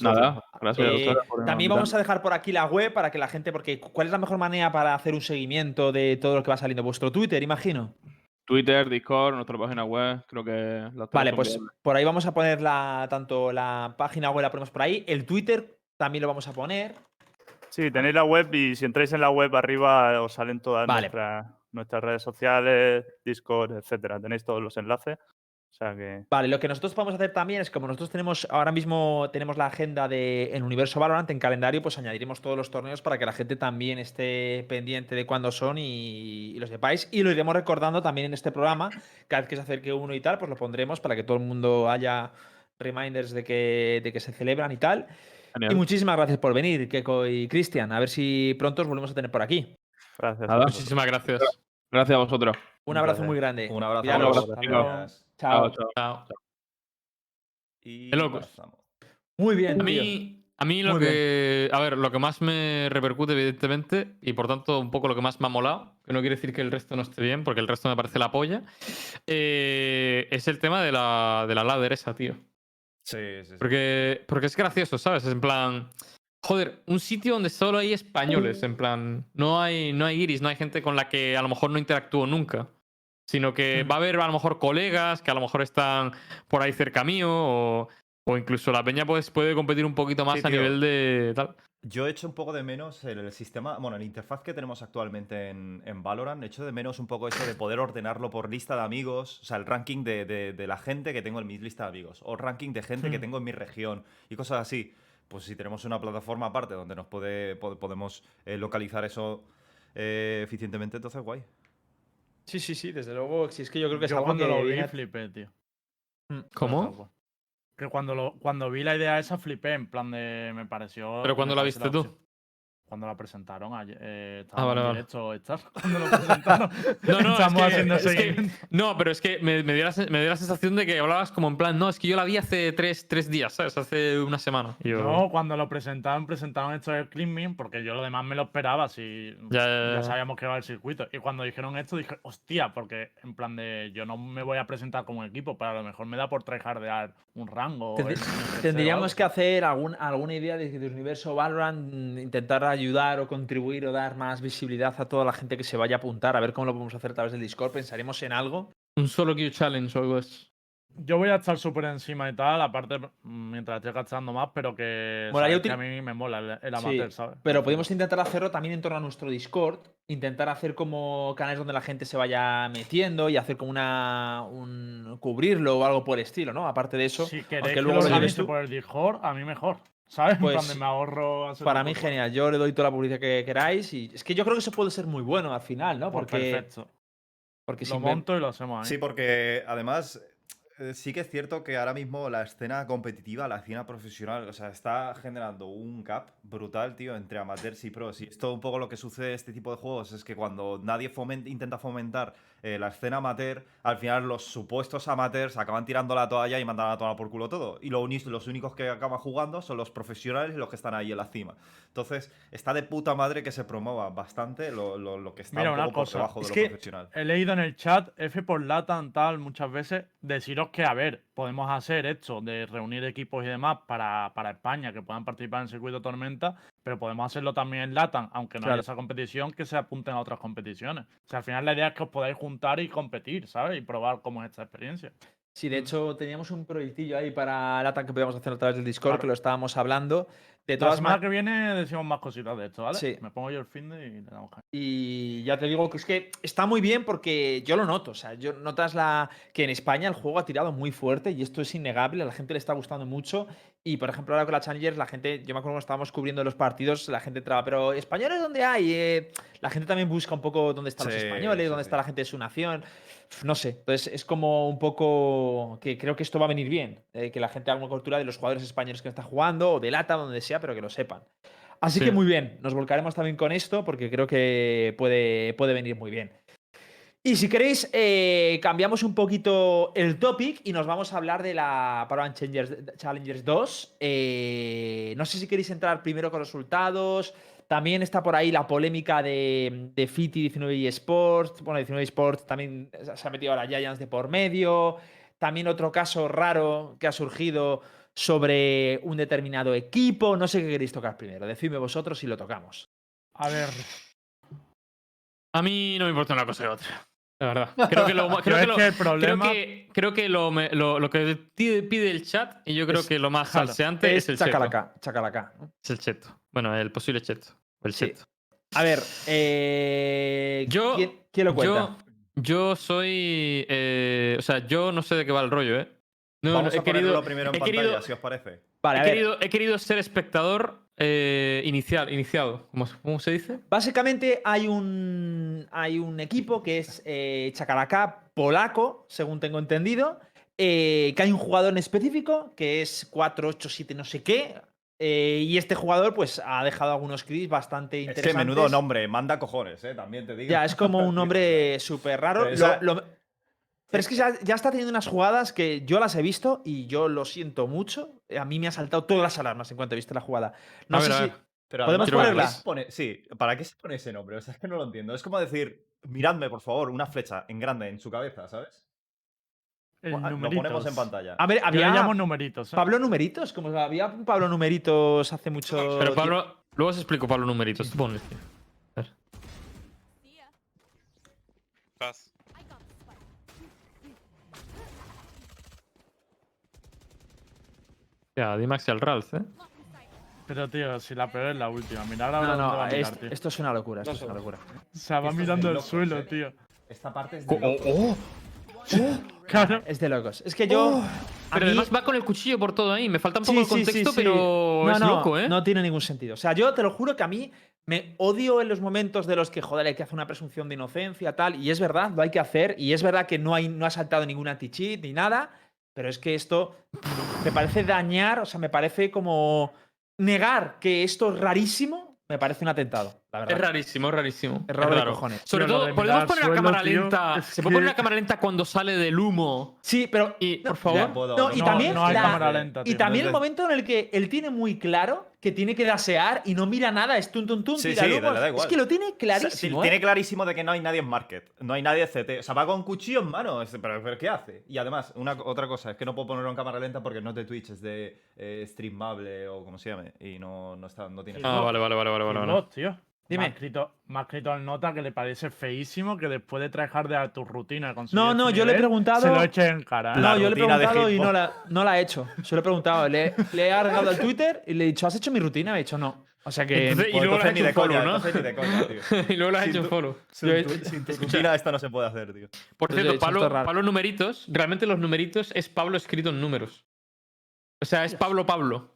E: Nada, gracias
B: Eh,
E: por
B: también vamos a dejar por aquí la web para que la gente, porque ¿cuál es la mejor manera para hacer un seguimiento de todo lo que va saliendo? Vuestro Twitter, imagino.
E: Twitter, Discord, nuestra página web, creo que tres
B: Vale, pues por ahí vamos a poner la, tanto la página web la ponemos por ahí, el Twitter también lo vamos a poner.
F: Sí, tenéis la web y si entráis en la web arriba os salen todas
B: Vale.
F: nuestras, nuestras redes sociales, Discord, etcétera. Tenéis todos los enlaces. O sea que.
B: Vale, lo que nosotros podemos hacer también es como nosotros tenemos ahora mismo tenemos la agenda de en Universo Valorant en calendario, pues añadiremos todos los torneos para que la gente también esté pendiente de cuándo son y, y lo sepáis. Y lo iremos recordando también en este programa. Cada vez que se acerque uno y tal, pues lo pondremos para que todo el mundo haya reminders de que, de que se celebran y tal.
E: Genial.
B: Y muchísimas gracias por venir, Keko y Cristian. A ver si pronto os volvemos a tener por aquí.
F: Gracias.
C: Muchísimas gracias.
E: Gracias a vosotros.
B: Un abrazo muy grande.
D: Un abrazo.
B: Cuidaros.
E: Un abrazo,
B: Hasta
E: chicos.
B: luego.
E: Chao,
B: Chao.
E: chao.
D: Y
C: Qué locos.
D: pasamos.
B: Muy bien,
C: A
B: tío.
C: mí, a mí lo
B: Muy
C: que. A ver, lo que más me repercute, evidentemente, y por tanto, un poco lo que más me ha molado, que no quiere decir que el resto no esté bien, porque el resto me parece la polla, eh, es el tema de la, de la ladder esa, tío.
D: Sí, sí, sí.
C: Porque, porque es gracioso, ¿sabes? Es en plan. Joder, un sitio donde solo hay españoles, en plan. No hay, no hay iris, no hay gente con la que a lo mejor no interactúo nunca. Sino que va a haber a lo mejor colegas que a lo mejor están por ahí cerca mío, o, o incluso la peña pues, puede competir un poquito más
D: Sí,
C: a
D: tío.
C: nivel de tal.
D: Yo echo un poco de menos el, el sistema, bueno, la interfaz que tenemos actualmente en, en Valorant, echo de menos un poco eso de poder ordenarlo por lista de amigos, o sea, el ranking de, de- de la gente que tengo en mi lista de amigos, o ranking de gente que
B: Hmm.
D: tengo en mi región, y cosas así. Pues si tenemos una plataforma aparte donde nos puede, po- podemos eh, localizar eso eh, eficientemente, entonces guay.
B: Sí, sí, sí, desde luego. Si es que yo creo que es
A: Yo cuando
B: que
A: lo vi
B: viene-
A: flipé, tío.
B: Mm.
C: ¿Cómo?
A: Que cuando, lo, cuando vi la idea esa flipé, en plan de. Me pareció.
C: ¿Pero cuándo la viste tú?
A: Cuando la presentaron ayer. Eh,
C: Ah, vale, vale.
A: directo, ¿estás? Cuando lo presentaron.
C: No, no, es
A: Estamos
C: que-
A: haciendo
C: es que-
A: seguimiento.
C: No, pero es que me, me dio la, me dio la sensación de que hablabas como en plan, no, es que yo la vi hace tres, tres días, ¿sabes? Hace una semana. Yo,
A: No, cuando lo presentaron, presentaron esto del Cleanmin, porque yo lo demás me lo esperaba, si
C: Ya, ya, ya.
A: sabíamos que iba el circuito. Y cuando dijeron esto, dije, hostia, porque en plan de, yo no me voy a presentar como equipo, pero a lo mejor me da por tryhardear un rango. el-
B: Tendríamos que hacer algún, alguna idea de, de Universo Valorant, intentar ayudar o contribuir o dar más visibilidad a toda la gente que se vaya a apuntar, a ver cómo lo podemos hacer a través del Discord. Pensaremos en algo.
C: Un solo Q challenge o algo eso.
A: Yo voy a estar súper encima y tal, aparte mm, mientras esté gastando más, pero que,
B: Molaría
A: sabes que
B: util-
A: a mí me mola el, el
B: Sí,
A: amateur, ¿sabes?
B: Pero podemos intentar hacerlo también en torno a nuestro Discord. Intentar hacer como canales donde la gente se vaya metiendo y hacer como una. Un, cubrirlo o algo por el estilo, ¿no? Aparte de eso.
A: Si queréis que
B: luego
A: lo
B: lo
A: organice
B: tú.
A: por el Discord, a mí mejor, ¿sabes? En
B: Pues,
A: plan de me ahorro
B: Para mí,
A: poco.
B: genial. Yo le doy toda la publicidad que queráis. Y es que yo creo que eso puede ser muy bueno al final, ¿no?
A: Pues
B: Porque.
A: perfecto.
B: Porque
A: Lo monto y lo hacemos ahí.
D: Sí, porque además eh, sí que es cierto que ahora mismo la escena competitiva, la escena profesional, o sea, está generando un gap brutal, tío, entre amateurs y pros. Y esto un poco lo que sucede en este tipo de juegos es que cuando nadie intenta fomentar eh, la escena amateur, al final los supuestos amateurs acaban tirando la toalla y mandan a tomar por culo todo. Y lo los únicos que acaban jugando son los profesionales y los que están ahí en la cima. Entonces, está de puta madre que se promueva bastante lo, lo- lo que está
A: Mira,
D: un poco por debajo de
B: es
D: lo
B: que-
D: profesional.
A: He leído en el chat, F por Latan, tal, muchas veces, deciros que, a ver, podemos hacer esto de reunir equipos y demás para, para España que puedan participar en el circuito Tormenta, pero podemos hacerlo también en Latan, aunque no
B: Claro.
A: haya esa competición, que se apunten a otras competiciones. O sea, al final la idea es que os podáis juntar y competir, ¿sabes? Y probar cómo es esta experiencia.
B: Sí, de hecho, teníamos un proyectillo ahí para Latan que podíamos hacer a través del Discord,
A: Claro.
B: que lo estábamos hablando. De
A: La
B: todas
A: semana
B: maneras.
A: que viene decimos más cositas de esto, ¿vale?
B: Sí.
A: Me pongo yo el fin de y le damos.
B: Y ya te digo que es que está muy bien porque yo lo noto. O sea, yo notas la que en España el juego ha tirado muy fuerte y esto es innegable. A la gente le está gustando mucho. Y por ejemplo, ahora con la Challengers, la gente, yo me acuerdo cuando estábamos cubriendo los partidos, la gente entraba, pero ¿españoles dónde hay? Eh, la gente también busca un poco dónde están los españoles,
D: sí,
B: dónde
D: sí.
B: está la gente de su nación. No sé. Entonces es como un poco que creo que esto va a venir bien. eh, que la gente haga una cultura de los jugadores españoles que están jugando o de lata, donde sea, pero que lo sepan. Así
C: Sí.
B: que muy bien, nos volcaremos también con esto porque creo que puede, puede venir muy bien. Y si queréis, eh, cambiamos un poquito el topic y nos vamos a hablar de la Paravan Challengers, Challengers 2. Eh, no sé si queréis entrar primero con resultados. También está por ahí la polémica de, Fiti 19 eSports. Bueno, 19 eSports también se ha metido a la Giants de por medio. También otro caso raro que ha surgido sobre un determinado equipo. No sé qué queréis tocar primero. Decidme vosotros si lo tocamos.
A: A ver,
C: A mí no me importa una cosa y otra. La verdad. Creo que lo, creo que
A: es
C: lo-
A: que el
C: creo que, creo que lo, lo, lo que pide, el chat, y yo creo
B: Es-
C: que lo más salseante es, el cheto.
B: chacalaca, chacalaca. ¿no?
C: Es el cheto. Bueno, el posible cheto. El
B: Sí.
C: cheto.
B: A ver, eh,
C: Yo-
B: ¿quién, quién lo cuenta?
C: Yo, yo soy. eh, o sea, yo no sé de qué va el rollo, ¿eh? No,
D: Vamos
C: he
D: a ponerlo
C: querido,
D: primero en
C: he
D: pantalla,
C: querido-
D: si os parece.
B: Vale,
C: he querido, he querido ser espectador eh, inicial, iniciado. ¿Cómo, cómo se dice?
B: Básicamente hay un, hay un equipo que es eh, Chacalacá polaco, según tengo entendido, eh, que hay un jugador en específico que es 487 no sé qué, eh, y este jugador pues ha dejado algunos clips bastante
D: Es
B: interesantes.
D: que menudo nombre, manda cojones, eh, también te digo.
B: Ya, es como un nombre súper raro. Lo- pero es que ya, ya está teniendo unas jugadas que yo las he visto y yo lo siento mucho. A mí me ha saltado todas las alarmas en cuanto he visto la jugada. No
C: A
B: sé
C: ver, a
B: si.
C: ver.
D: Pero
B: ¿Podemos
D: además, ¿para
B: ponerla?
D: qué se pone- sí, ¿para qué se pone ese nombre? O sea, es que no lo entiendo. Es como decir, miradme, por favor, una flecha en grande en su cabeza, ¿sabes?
A: el
D: Lo ponemos en pantalla.
B: A ver,
A: Yo
B: había.
A: le llamo numeritos. ¿eh?
B: Pablo Numeritos, como había Pablo Numeritos hace mucho.
C: Pero
B: tiempo.
C: Pablo, luego os explico Pablo numeritos. Tú ponle, tío. A ver.
G: Paz.
C: Ya, Dimax y al Ralph, ¿eh?
A: Pero, tío, si la peor es la última. Mira ahora
B: No,
A: dónde va
B: no,
A: a mirar,
B: es-
A: tío.
B: esto es una locura, esto es una locura.
A: O sea, va
D: Esto
A: mirando el
D: locos,
A: suelo,
D: eh.
A: tío.
D: Esta parte es
C: Oh,
D: de locos.
C: oh.
A: Claro.
B: Es de locos. Es que yo. a
C: Pero
B: mí-
C: además va con el cuchillo por todo ahí. Me falta un poco
B: Sí,
C: el
B: sí, sí,
C: contexto,
B: sí.
C: pero
B: No,
C: es
B: no,
C: loco, ¿eh?
B: No tiene ningún sentido. O sea, yo te lo juro que a mí me odio en los momentos de los que, joder, hay que hacer una presunción de inocencia, tal. Y es verdad, lo hay que hacer. Y es verdad que no, hay, no ha saltado ninguna anti-cheat ni nada. Pero es que esto me parece dañar, o sea, me parece como negar que esto es rarísimo. Me parece un atentado, la verdad.
C: Es rarísimo, es rarísimo.
B: Es raro de
C: raro.
B: cojones.
C: Sobre
A: Pero
C: todo,
A: de
C: podemos poner
A: al
C: la cámara
A: suelo, tío,
C: lenta. Se puede poner
A: que-
C: la cámara lenta cuando sale del humo.
B: Sí, pero
C: Y, por favor.
D: Puedo,
B: No, y
D: no,
B: también,
A: no hay
B: la-
A: cámara lenta,
B: y también el momento en el que él tiene muy claro que tiene que dasear y no mira nada, es tun tun tun,
D: Sí,
B: tira
D: sí,
B: lobos.
D: le da igual.
B: Es que lo tiene
D: O sea,
B: clarísimo.
D: tiene
B: ¿eh?
D: clarísimo de que no hay nadie en market. No hay nadie CT. O sea, va con cuchillo en mano. Pero, pero ¿qué hace? Y además, una, otra cosa, es que no puedo ponerlo en cámara lenta porque no es de Twitch, es de eh, streamable o como se llame. Y no, no, está, no tiene
C: Ah, vale, vale, vale, vale, vale.
A: Tío.
B: Dime.
A: Me ha, escrito, me ha escrito al nota que le parece feísimo que después de trabajar de tu rutina.
B: No,
A: este
B: no, yo le he preguntado-
A: Se lo eche en cara. ¿eh?
D: La
B: No, yo le he preguntado y no la, no la he hecho. Se lo he preguntado. Le, le he agregado al Twitter y le he dicho, ¿has hecho mi rutina? Me ha dicho, no. O sea que.
C: Entonces- y luego le
D: entonces
C: has hecho
D: de
C: un follow, ¿no? y luego le has hecho un
D: tu-
C: follow.
D: Sin,
B: Yo
D: tu, sin tu rutina esto no se puede hacer, tío.
C: Por cierto, Pablo. Pablo numeritos, realmente los numeritos es Pablo escrito en números. O sea, es Pablo Pablo.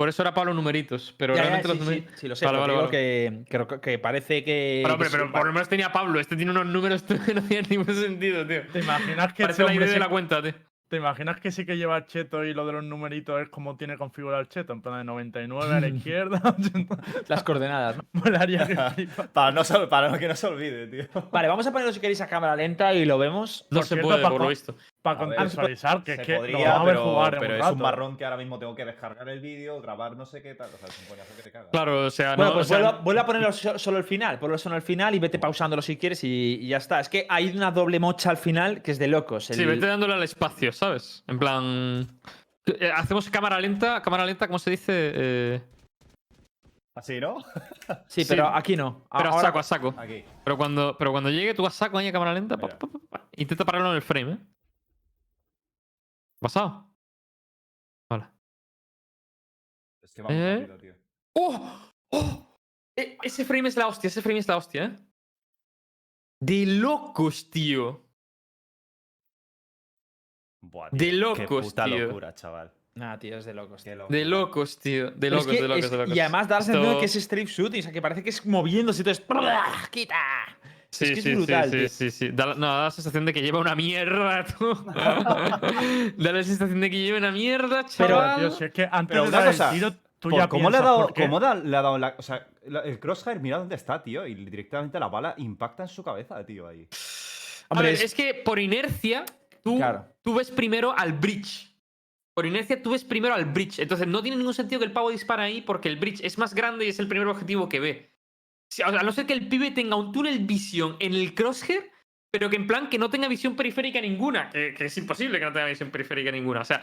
C: Por eso era Pablo numeritos. Pero
B: Ya, ya,
C: realmente
B: sí,
C: los
B: sí,
C: numeritos.
B: sí, lo sé.
C: Vale,
B: pero
C: vale,
B: digo Que, que, que parece que.
C: Pero, hombre,
B: que
C: pero
B: sí,
C: por lo menos tenía Pablo. Este tiene unos números que no tienen ningún sentido, tío.
A: ¿Te imaginas que
C: Parece
A: este
C: la idea de
A: sí-
C: la cuenta, tío.
A: ¿Te imaginas que sí que lleva el cheto y lo de los numeritos es como tiene configurado el cheto? En plan de 99 a la izquierda. 80.
B: las coordenadas. ¿no?
A: Molaría que flipa.
D: Para, no, se- para que no se olvide, tío.
B: Vale, vamos a ponerlo si queréis a cámara lenta y lo vemos.
C: No
A: Por
C: se
A: cierto,
C: puede,
A: Paco,
C: por lo visto.
A: Para contextualizar, que es lo
D: podría,
A: vamos a ver
D: pero,
A: jugar en
D: pero
A: un
D: es un marrón que ahora mismo tengo que descargar el vídeo, grabar no sé qué tal. O sea, es un coñazo que te cagas.
C: Claro, o sea,
B: Bueno,
C: no.
B: pues
C: o sea,
B: vuelve, a- vuelve a ponerlo so- solo al final. Ponlo solo al final y vete pausándolo si quieres y, y ya está. Es que hay una doble mocha al final que es de locos.
C: Sí,
B: el-
C: vete dándole al espacio, ¿sabes? En plan. eh, Hacemos cámara lenta, cámara lenta, ¿cómo se dice? Eh,
D: Así, ¿no?
B: Sí,
C: sí.
B: pero aquí no.
C: pero a saco, a saco.
D: Aquí.
C: Pero cuando, pero cuando llegue tú a saco ahí a cámara lenta, pa,
D: Mira.
C: pa, pa, pa, intenta pararlo en el frame, ¿eh? ¿Pasado? Vale.
D: Es que va muy
C: ¿Eh?
D: rápido, tío.
C: ¡Oh! ¡Oh! E- ese frame es la hostia, ese frame es la hostia, ¿eh? De locos, tío.
D: Buah,
C: De
D: tío, Qué
C: locos,
D: puta
C: tío.
D: locura, chaval.
B: Nah, tío, es de locos. Tío.
C: De locos, tío. De
B: es
C: locos,
B: que
C: de locos,
B: es-
C: de locos.
B: Y además darse el
C: Esto-
B: que es strip shooting, o sea, que parece que es moviéndose y todo es. ¡Quita!
C: Sí,
B: es que
C: sí,
B: es brutal,
C: sí,
B: tío.
C: sí, sí, sí. Da, la- no, da la sensación de que lleva una mierda, tú. da la sensación de que lleva una mierda,
B: Pero,
C: chaval.
A: Tío, si es que antes
D: Pero
A: de
D: una cosa,
A: tiro, tú
D: Por
A: ya
D: ¿Cómo, le ha dado, cómo da- le ha dado la. O sea, la- el crosshair, mira dónde está, tío. Y directamente la bala impacta en su cabeza, tío, ahí.
C: A
B: Hombre,
C: ver,
B: es-
C: es que por inercia, tú,
B: Claro.
C: tú ves primero al bridge. Por inercia, tú ves primero al bridge. Entonces, no tiene ningún sentido que el pavo dispara ahí porque el bridge es más grande y es el primer objetivo que ve. Si- o sea, a no ser que el pibe tenga un túnel vision en el crosshair, pero que en plan que no tenga visión periférica ninguna. Que, que es imposible que no tenga visión periférica ninguna. O sea,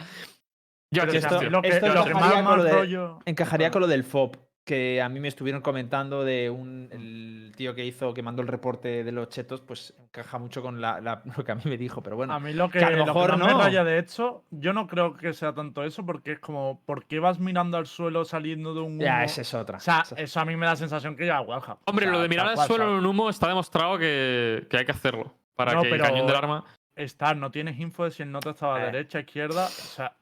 C: yo
A: esto-
C: tío.
A: lo que,
B: esto
A: lo que
B: encajaría
A: más
B: con lo
A: mal
B: de-
A: rollo.
B: Encajaría con lo del FOB, que a mí me estuvieron comentando de un el tío que hizo, que mandó el reporte de los chetos, pues encaja mucho con la- la- lo que a mí me dijo, pero bueno.
A: A mí lo que,
B: que a lo
A: lo que
B: mejor
A: más me
B: no.
A: raya de hecho, yo no creo que sea tanto eso, porque es como, ¿por qué vas mirando al suelo saliendo de un
B: ya,
A: humo?
B: esa es otra.
A: O sea,
B: Esa-
A: eso a mí me da la sensación que ya Wallhack.
C: Hombre,
A: O sea,
C: lo de mirar al suelo en un humo está demostrado que, que hay que hacerlo. Para
A: No,
C: que
A: pero-
C: el cañón del arma.
A: Estar, no tienes info de si el nota estaba
B: Eh.
A: derecha, izquierda. O sea,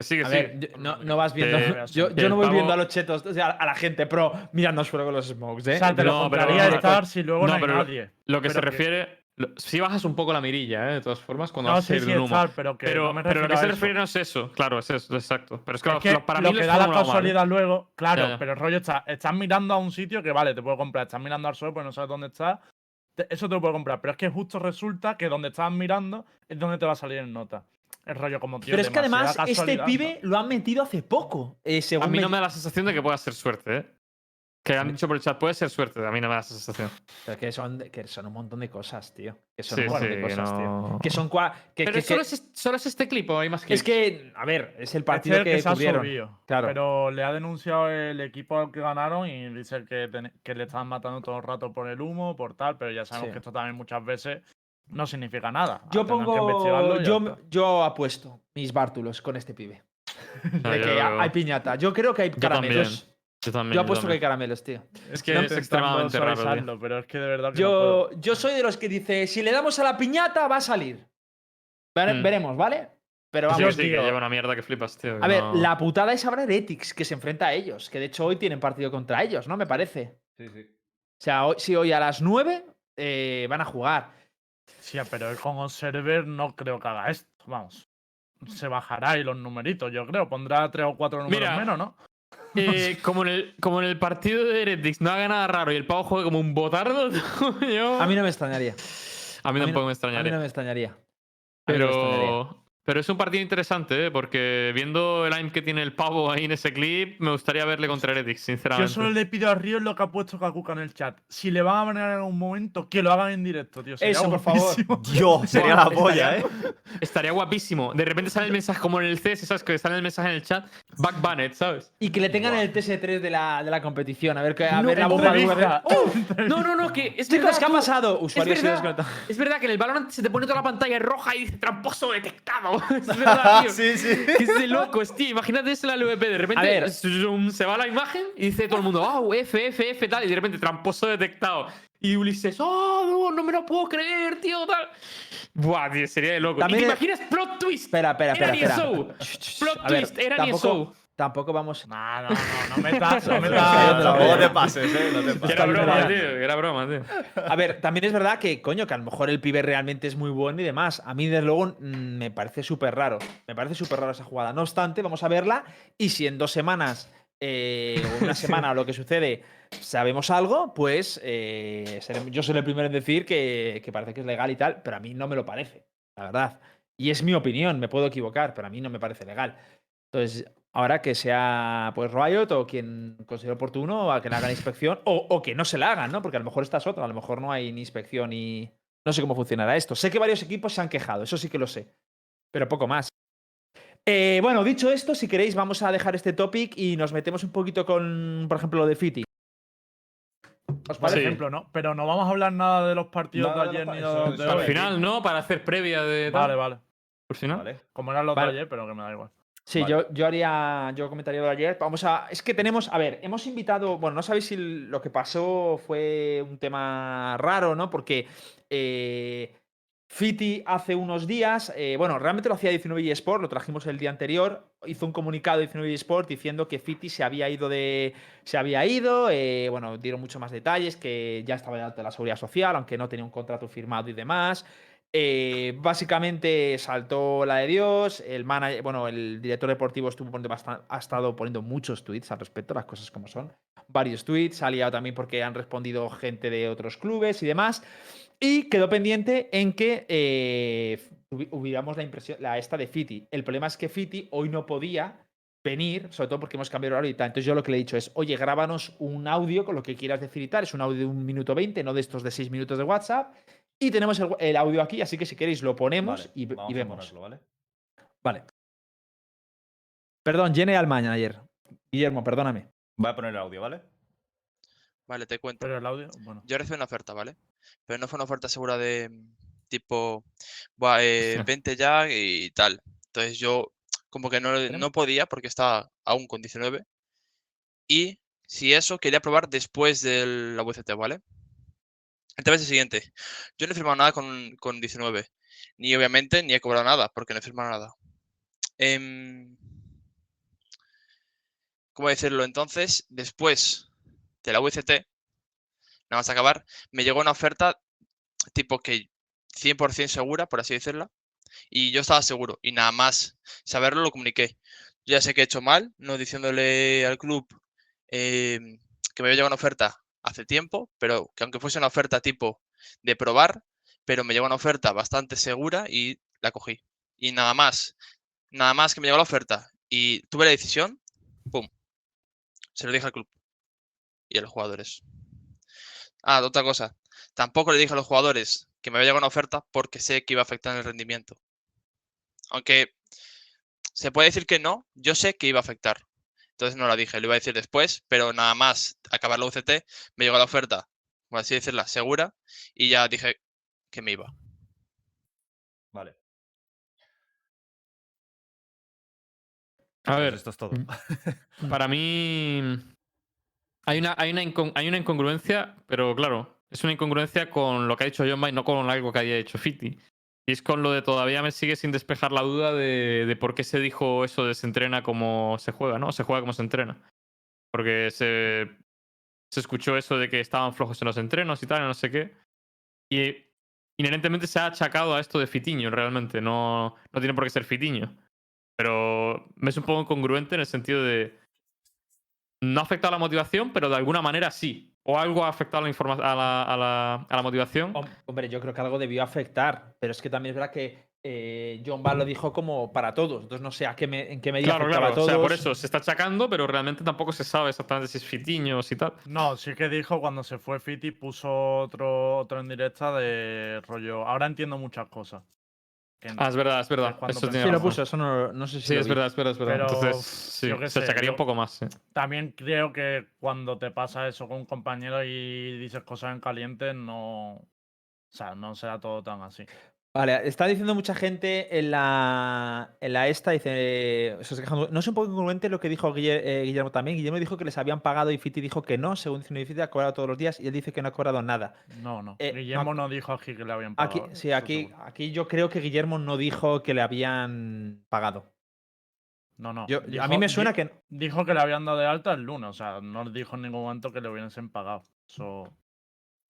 C: Sí, que
B: A
C: sí.
B: ver, yo- no, no vas viendo.
C: Que-
B: yo yo no voy
C: pavo-
B: viendo a los chetos, o sea, a la gente pro mirando al suelo con los smokes, ¿eh?
A: o sea, te lo
C: No, pero-
A: compraría
C: no,
A: estar si luego no,
C: no,
A: hay
C: pero-
A: nadie.
C: Lo que se
A: pero que-
C: refiere. lo- Si bajas un poco la mirilla, ¿eh? de todas formas, cuando
A: No,
C: vas a
A: sí, sí,
C: del humo.
A: estar, pero que
C: pero,
A: no me
C: pero lo que se refiere no es eso, claro, es eso, exacto. Pero es que,
A: Es
C: lo-
A: que
C: lo- para
A: lo
C: mí
A: que da la
C: mal, ¿eh?
A: casualidad luego, claro,
C: Ya, ya.
A: pero el rollo está, estás mirando a un sitio que vale, te puedo comprar, estás mirando al suelo, pues no sabes dónde está, eso te lo puedo comprar, pero es que justo resulta que donde estás mirando es donde te va a salir en nota. El rollo como tío.
B: Pero es que además, este pibe lo han metido hace poco. eh,
C: A
B: según
C: mí
B: me-
C: no me da la sensación de que pueda ser suerte, ¿eh? Que han dicho por el chat, puede ser suerte, a mí no me da esa sensación.
B: Pero que son, que son un montón de cosas, tío. Que son
C: Sí,
B: un montón
C: sí,
B: de cosas, tío.
C: no-
B: Que son cua- que,
C: Pero
B: que-
C: solo,
B: que-
C: es, solo es este clip o hay más clips.
B: es que, a ver, es el
A: Este
B: partido
A: es el
B: que,
A: se ha
B: cubrieron.
A: subido,
B: Claro.
A: Pero le ha denunciado el equipo al que ganaron y dice que, ten- que le están matando todo el rato por el humo, por tal, pero ya sabemos
B: Sí.
A: que esto también muchas veces no significa nada.
B: Yo pongo. Yo, yo apuesto mis bártulos con este pibe.
C: No,
B: De
C: yo-
B: que hay piñata. Yo creo que hay
C: Yo también.
B: caramelos.
C: Yo también.
B: Yo apuesto que hay caramelos, tío.
C: Es que
A: No
C: es extremadamente raro.
A: pero es que de verdad que no puedo.
B: Yo, yo soy de los que dice: si le damos a la piñata, va a salir. Vere-
C: Mm.
B: Veremos, ¿vale? Pero vamos.
C: sí, que
A: tío.
C: lleva una mierda que flipas, tío. que
B: A ver,
C: no-
B: la putada es ahora Heretics, que se enfrenta a ellos. Que de hecho hoy tienen partido contra ellos, ¿no? Me parece.
D: Sí, sí.
B: O sea, hoy, si hoy a las 9 eh, van a jugar.
A: Sí, pero con Observer no creo que haga esto. Vamos. Se bajará ahí los numeritos, yo creo. Pondrá tres o cuatro números
C: Mira,
A: menos, ¿no?
C: Eh, como, en el, como en el partido de Heretics no haga nada raro y el pavo juegue como un botardo, yo...
B: A mí no me extrañaría.
C: A mí
B: a mí
C: tampoco
B: no-
C: me
B: A
C: extrañaría.
B: mí no me extrañaría. A mí no me extrañaría.
C: pero, Pero es un partido interesante, ¿eh? porque viendo el aim que tiene el pavo ahí en ese clip, me gustaría verle contra Heretics,
A: Yo
C: sinceramente.
A: solo le pido a Ríos lo que ha puesto Kakuka en el chat. Si le van a banear en algún momento, que lo hagan en directo, tío. Sería
B: Eso, por favor.
D: Dios, sería la polla, ¿eh?
C: Estaría guapísimo. De repente sale el mensaje como en el CS, ¿sabes? Que sale el mensaje en el chat. Back banned, ¿sabes?
B: Y que le tengan
D: Buah.
B: el TS3 de la, de la competición. A ver, que, a
C: No,
B: ver la bomba. ¡Oh!
C: No, no, no, que es
B: Chicos,
C: verdad,
B: ¿qué ha pasado? Usuario
C: es
B: sido
C: verdad,
B: desconectado.
C: es verdad que en el Valorant se te pone toda la pantalla roja y dice tramposo detectado. es verdad, tío.
D: sí, sí.
C: Que es de locos, tío. Imagínate eso en la LVP. De repente
B: A ver.
C: zoom, se va la imagen y dice todo el mundo, oh, F, F, F, tal. Y de repente tramposo detectado. Y Ulises, oh, no, no me lo puedo creer, tío, tal. Buah, tío, sería de loco.
B: También
C: ¿Y te
B: es-
C: imaginas plot twist?
B: Espera, espera,
C: Era
B: espera. espera.
C: NSO. Plot
B: ver,
C: twist, era
B: tampoco,
C: NSO.
B: Tampoco vamos.
A: No, no, no, no metas, no
B: Está
A: metas.
B: yendo la
D: Tampoco te pases, ¿eh? No te pases.
C: era broma, tío. Era broma, tío.
B: A ver, también es verdad que, coño, que a lo mejor el pibe realmente es muy bueno y demás. A mí, desde luego, mm, me parece súper raro. Me parece súper raro esa jugada. No obstante, vamos a verla y si en dos semanas eh, o una semana o lo que sucede sabemos algo, pues eh, seré- yo soy el primero en decir que, que parece que es legal y tal, pero a mí no me lo parece, la verdad. Y es mi opinión, me puedo equivocar, pero a mí no me parece legal. Entonces, ahora que sea pues Riot o quien considere oportuno a que le hagan inspección o, o que no se la hagan, ¿no? Porque a lo mejor esta es otra, a lo mejor no hay ni inspección y no sé cómo funcionará esto. Sé que varios equipos se han quejado, eso sí que lo sé, pero poco más. Eh, bueno, dicho esto, si queréis vamos a dejar este topic y nos metemos un poquito con, por ejemplo, lo de Fiti. ¿Os
A: Por?
C: Sí.
A: ejemplo, ¿no? Pero no vamos a hablar nada de los partidos
D: Nada
A: de
D: de
A: ayer ni de
D: eso-
A: los de
D: eso
C: Al
A: hoy.
C: final, ¿no? Para hacer previa de. tal.
A: Vale, vale.
C: Por si no.
D: Vale.
A: Como eran los
B: Vale.
A: de ayer, pero que me da igual.
B: Sí,
D: Vale.
B: yo, yo haría, yo comentaría lo de ayer. Vamos a, es que tenemos, a ver, hemos invitado, bueno, no sabéis si lo que pasó fue un tema raro, ¿no? Porque eh, Fiti hace unos días, eh, bueno, realmente lo hacía 19 eSport, lo trajimos el día anterior, hizo un comunicado 19 eSport diciendo que Fiti se había ido de, se había ido, eh, bueno, dieron mucho más detalles, que ya estaba de la seguridad social, aunque no tenía un contrato firmado y demás. Eh, básicamente saltó la de Dios. El manager, bueno, el director deportivo estuvo poniendo ha estado poniendo muchos tweets al respecto, las cosas como son. Varios tweets, ha liado también porque han respondido gente de otros clubes y demás. Y quedó pendiente en que eh, hubiéramos la impresión, la esta de Fiti. El problema es que Fiti hoy no podía venir, sobre todo porque hemos cambiado tal. Entonces yo lo que le he dicho es, oye, grábanos un audio con lo que quieras decir y tal. Es un audio de un minuto 20, no de estos de 6 minutos de WhatsApp. Y tenemos el, el audio aquí, así que si queréis lo ponemos
D: Vale,
B: y,
D: vamos
B: y
D: a
B: vemos.
D: ponerlo, ¿vale?
B: Vale. Perdón, Jenny Almaña ayer. Guillermo, perdóname.
D: Voy a poner el audio, ¿vale?
G: Vale, te cuento.
A: Pero el audio, bueno.
G: Yo recibí una oferta, ¿vale? Pero no fue una oferta segura de tipo, "Buah, eh, vente ya y tal. Entonces yo como que no, no podía porque estaba aún con 19. Y si eso, quería probar después de la VCT, ¿vale? El tema es el siguiente. Yo no he firmado nada con, con 19. Ni obviamente ni he cobrado nada porque no he firmado nada. Em, ¿Cómo decirlo? Entonces, después de la VCT, nada más acabar, me llegó una oferta tipo que 100% segura, por así decirla, y yo estaba seguro, y nada más saberlo lo comuniqué. Yo ya sé que he hecho mal, no diciéndole al club em, que me había llegado una oferta hace tiempo, pero que aunque fuese una oferta tipo de probar, pero me llegó una oferta bastante segura y la cogí. Y nada más, nada más que me llegó la oferta y tuve la decisión, ¡pum! Se lo dije al club y a los jugadores. Ah, otra cosa. Tampoco le dije a los jugadores que me había llegado una oferta porque sé que iba a afectar el rendimiento. Aunque se puede decir que no, yo sé que iba a afectar. Entonces no la dije, lo iba a decir después, pero nada más acabar la UCT, me llegó la oferta, por así decirla, segura, y ya dije que me iba.
D: Vale.
C: A
D: Pues
C: ver,
D: esto es todo.
C: para mí. Hay una, hay, una hay una incongruencia, pero claro, es una incongruencia con lo que ha dicho John Bay, no con algo que haya hecho Fiti. Y es con lo de todavía me sigue sin despejar la duda de, de por qué se dijo eso de se entrena como se juega, ¿no? Se juega como se entrena. Porque se, se escuchó eso de que estaban flojos en los entrenos y tal, no sé qué. Y inherentemente se ha achacado a esto de Fitiño, realmente. No, no tiene por qué ser Fitiño. Pero me es un poco incongruente en el sentido de. No ha afectado a la motivación, pero de alguna manera sí. O algo ha afectado a la, informa- a la, a la- a la motivación.
B: Hom- Hombre, yo creo que algo debió afectar, pero es que también es verdad que eh, John Ball lo dijo como para todos, entonces no sé a qué me- en qué medida
C: Claro,
B: afectaba
C: claro.
B: a todos.
C: O sea, por eso se está achacando, pero realmente tampoco se sabe exactamente si es fitiños y tal.
A: No, sí que dijo cuando se fue Fiti, puso otro, otro en directa de rollo. Ahora entiendo muchas cosas.
C: Ah, es verdad, es verdad. Eso
B: Sí, lo puso, eso no, no sé si
C: Sí,
B: lo
C: es
B: vi.
C: verdad, es verdad, es verdad.
A: Pero,
C: Entonces, sí, se
A: sé, yo-
C: un poco más.
A: También creo que cuando te pasa eso con un compañero y dices cosas en caliente, no. O sea, no será todo tan así.
B: Vale, está diciendo mucha gente en la, en la esta, dice, quejando- no es un poco incongruente lo que dijo eh, Guillermo también. Guillermo dijo que les habían pagado y Fiti dijo que no, según dice Fiti ha cobrado todos los días y él dice que no ha cobrado nada.
A: No, no.
B: Eh,
A: Guillermo
B: no-
A: no dijo aquí que le habían
B: Aquí,
A: pagado.
B: sí, aquí, aquí yo creo que Guillermo no dijo que le habían pagado.
A: No, no.
B: Yo- a mí me suena que
A: Dijo que le habían dado de alta el lunes. O sea, no dijo en ningún momento que le hubiesen pagado.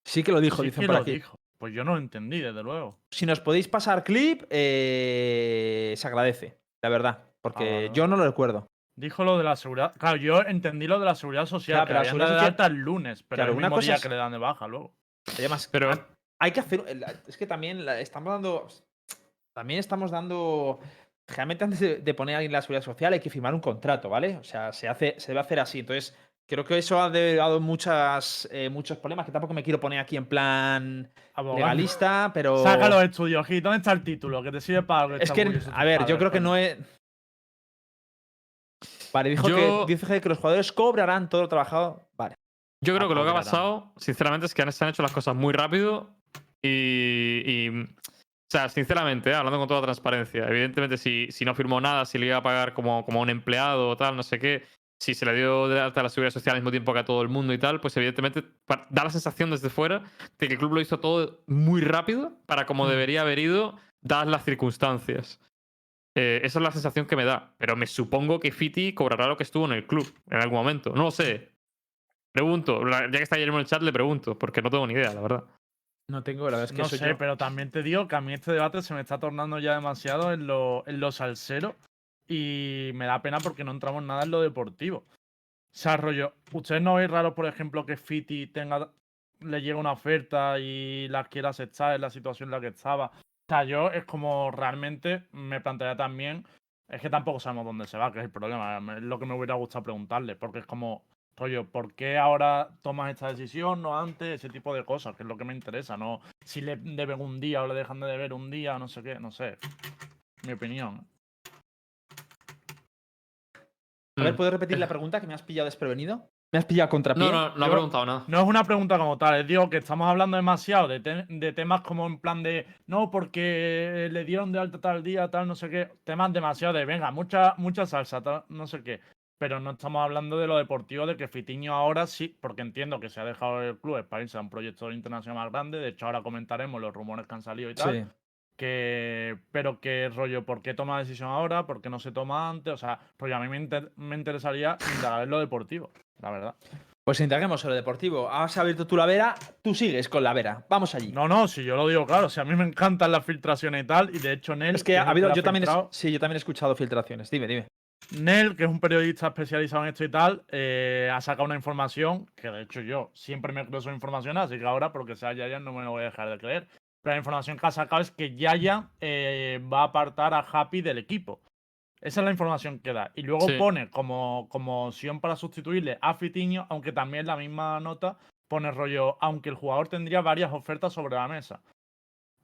B: Sí que lo dijo,
A: sí
B: dicen
A: que
B: por
A: lo
B: aquí.
A: dijo. Pues yo no lo entendí, desde luego.
B: Si nos podéis pasar clip, eh, se agradece, la verdad, porque
A: Ah,
B: yo no lo recuerdo.
A: Dijo lo de la seguridad. Claro, yo entendí lo de la seguridad social.
B: Claro,
A: que
B: pero la seguridad
A: de
B: social-
A: alta el lunes. Pero
B: Claro,
A: el mismo
B: cosa
A: día
B: es-
A: que le dan de baja luego.
B: Además,
C: Pero-
B: ha- hay que hacer. Es que también estamos dando. También estamos dando. Generalmente antes de, de poner a alguien en la seguridad social hay que firmar un contrato, ¿vale? O sea, se hace, se debe hacer así. Entonces, creo que eso ha dado muchas, eh, muchos problemas. Que tampoco me quiero poner aquí en plan
A: Abogado.
B: legalista, pero.
A: Saca los estudios, Gil. ¿Dónde está el título? Que te sirve para algo.
B: Es que, a ver, yo creo que no es. Vale, dijo,
C: Yo-
B: que, dice que los jugadores cobrarán todo lo trabajado. Vale.
C: Yo creo que lo que ha pasado, sinceramente, es que han- se han hecho las cosas muy rápido y. y- o sea, sinceramente, ¿eh? hablando con toda transparencia, evidentemente, si, si no firmó nada, si le iba a pagar como, como un empleado o tal, no sé qué, si se le dio de alta a la seguridad social al mismo tiempo que a todo el mundo y tal, pues evidentemente da la sensación desde fuera de que el club lo hizo todo muy rápido para como
B: Mm.
C: debería haber ido, dadas las circunstancias. Eh, esa es la sensación que me da. Pero me supongo que Fiti cobrará lo que estuvo en el club en algún momento. No lo sé. Pregunto. Ya que está Guillermo en el chat, le pregunto, porque no tengo ni idea, la verdad.
B: No tengo, la verdad es que
A: no
B: soy
A: sé,
B: yo.
A: pero también te digo que a mí este debate se me está tornando ya demasiado en lo, en lo salsero y me da pena porque no entramos nada en lo deportivo. O sea, rollo, ¿ustedes no veis raro, por ejemplo, que Fiti tenga, le llegue una oferta y la quiera aceptar en la situación en la que estaba? O sea, yo es como realmente me plantearía también, es que tampoco sabemos dónde se va, que es el problema, es lo que me hubiera gustado preguntarle, porque es como, rollo, ¿por qué ahora tomas esta decisión, no antes? Ese tipo de cosas, que es lo que me interesa, no si le deben un día o le dejan de deber un día, no sé qué, no sé. Mi opinión.
B: A ver,
C: Mm.
B: ¿puedes repetir la pregunta que me has pillado desprevenido? ¿Me has pillado contra
C: No, no, no ha preguntado nada.
A: No es una pregunta como tal, es digo que estamos hablando demasiado de, te- de temas como en plan de no, porque le dieron de alta tal día, tal, no sé qué. Temas demasiado de venga, mucha, mucha salsa, tal, no sé qué. Pero no estamos hablando de lo deportivo, de que Fitiño ahora sí, porque entiendo que se ha dejado el club para irse a un proyecto internacional más grande. De hecho, ahora comentaremos los rumores que han salido y tal.
B: Sí.
A: Que pero que rollo, ¿por qué toma la decisión ahora? ¿Por qué no se toma antes? O sea, rollo, a mí me, inter- me interesaría indagar en lo deportivo, la verdad.
B: Pues indaguemos en lo deportivo. Has abierto tú la vera, tú sigues con la vera. Vamos allí.
A: No, no, si yo lo digo claro, si a mí me encantan las filtraciones y tal, y de hecho Nel,
B: es que ha habido, yo también, sí, yo también he escuchado filtraciones. Dime, dime.
A: Nel, que es un periodista especializado en esto y tal, eh, ha sacado una información que de hecho yo siempre me creo esa información, así que ahora, porque sea Yaya, no me lo voy a dejar de creer. Pero la información que ha sacado es que Yaya eh, va a apartar a Happy del equipo. Esa es la información que da. Y luego
C: Sí.
A: pone como, como opción para sustituirle a Fitiño, aunque también la misma nota pone rollo, aunque el jugador tendría varias ofertas sobre la mesa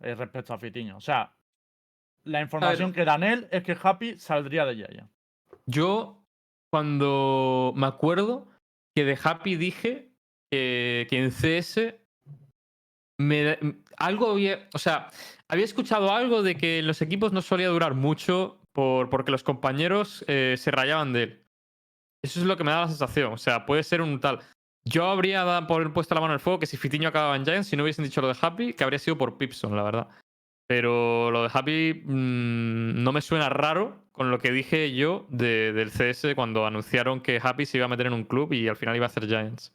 A: eh, respecto a Fitiño. O sea, la información que da Nel es que Happy saldría de Yaya.
C: Yo, cuando me acuerdo que de Happy dije que, que en CS me, algo había. O sea, había escuchado algo de que los equipos no solía durar mucho por, porque los compañeros eh, se rayaban de él. Eso es lo que me da la sensación. O sea, puede ser un tal. Yo habría puesto la mano en el fuego que si Fitiño acababa en Giants, si no hubiesen dicho lo de Happy, que habría sido por Pipson, la verdad. Pero lo de Happy mm, no me suena raro con lo que dije yo de- del CS cuando anunciaron que Happy se iba a meter en un club y al final iba a hacer Giants.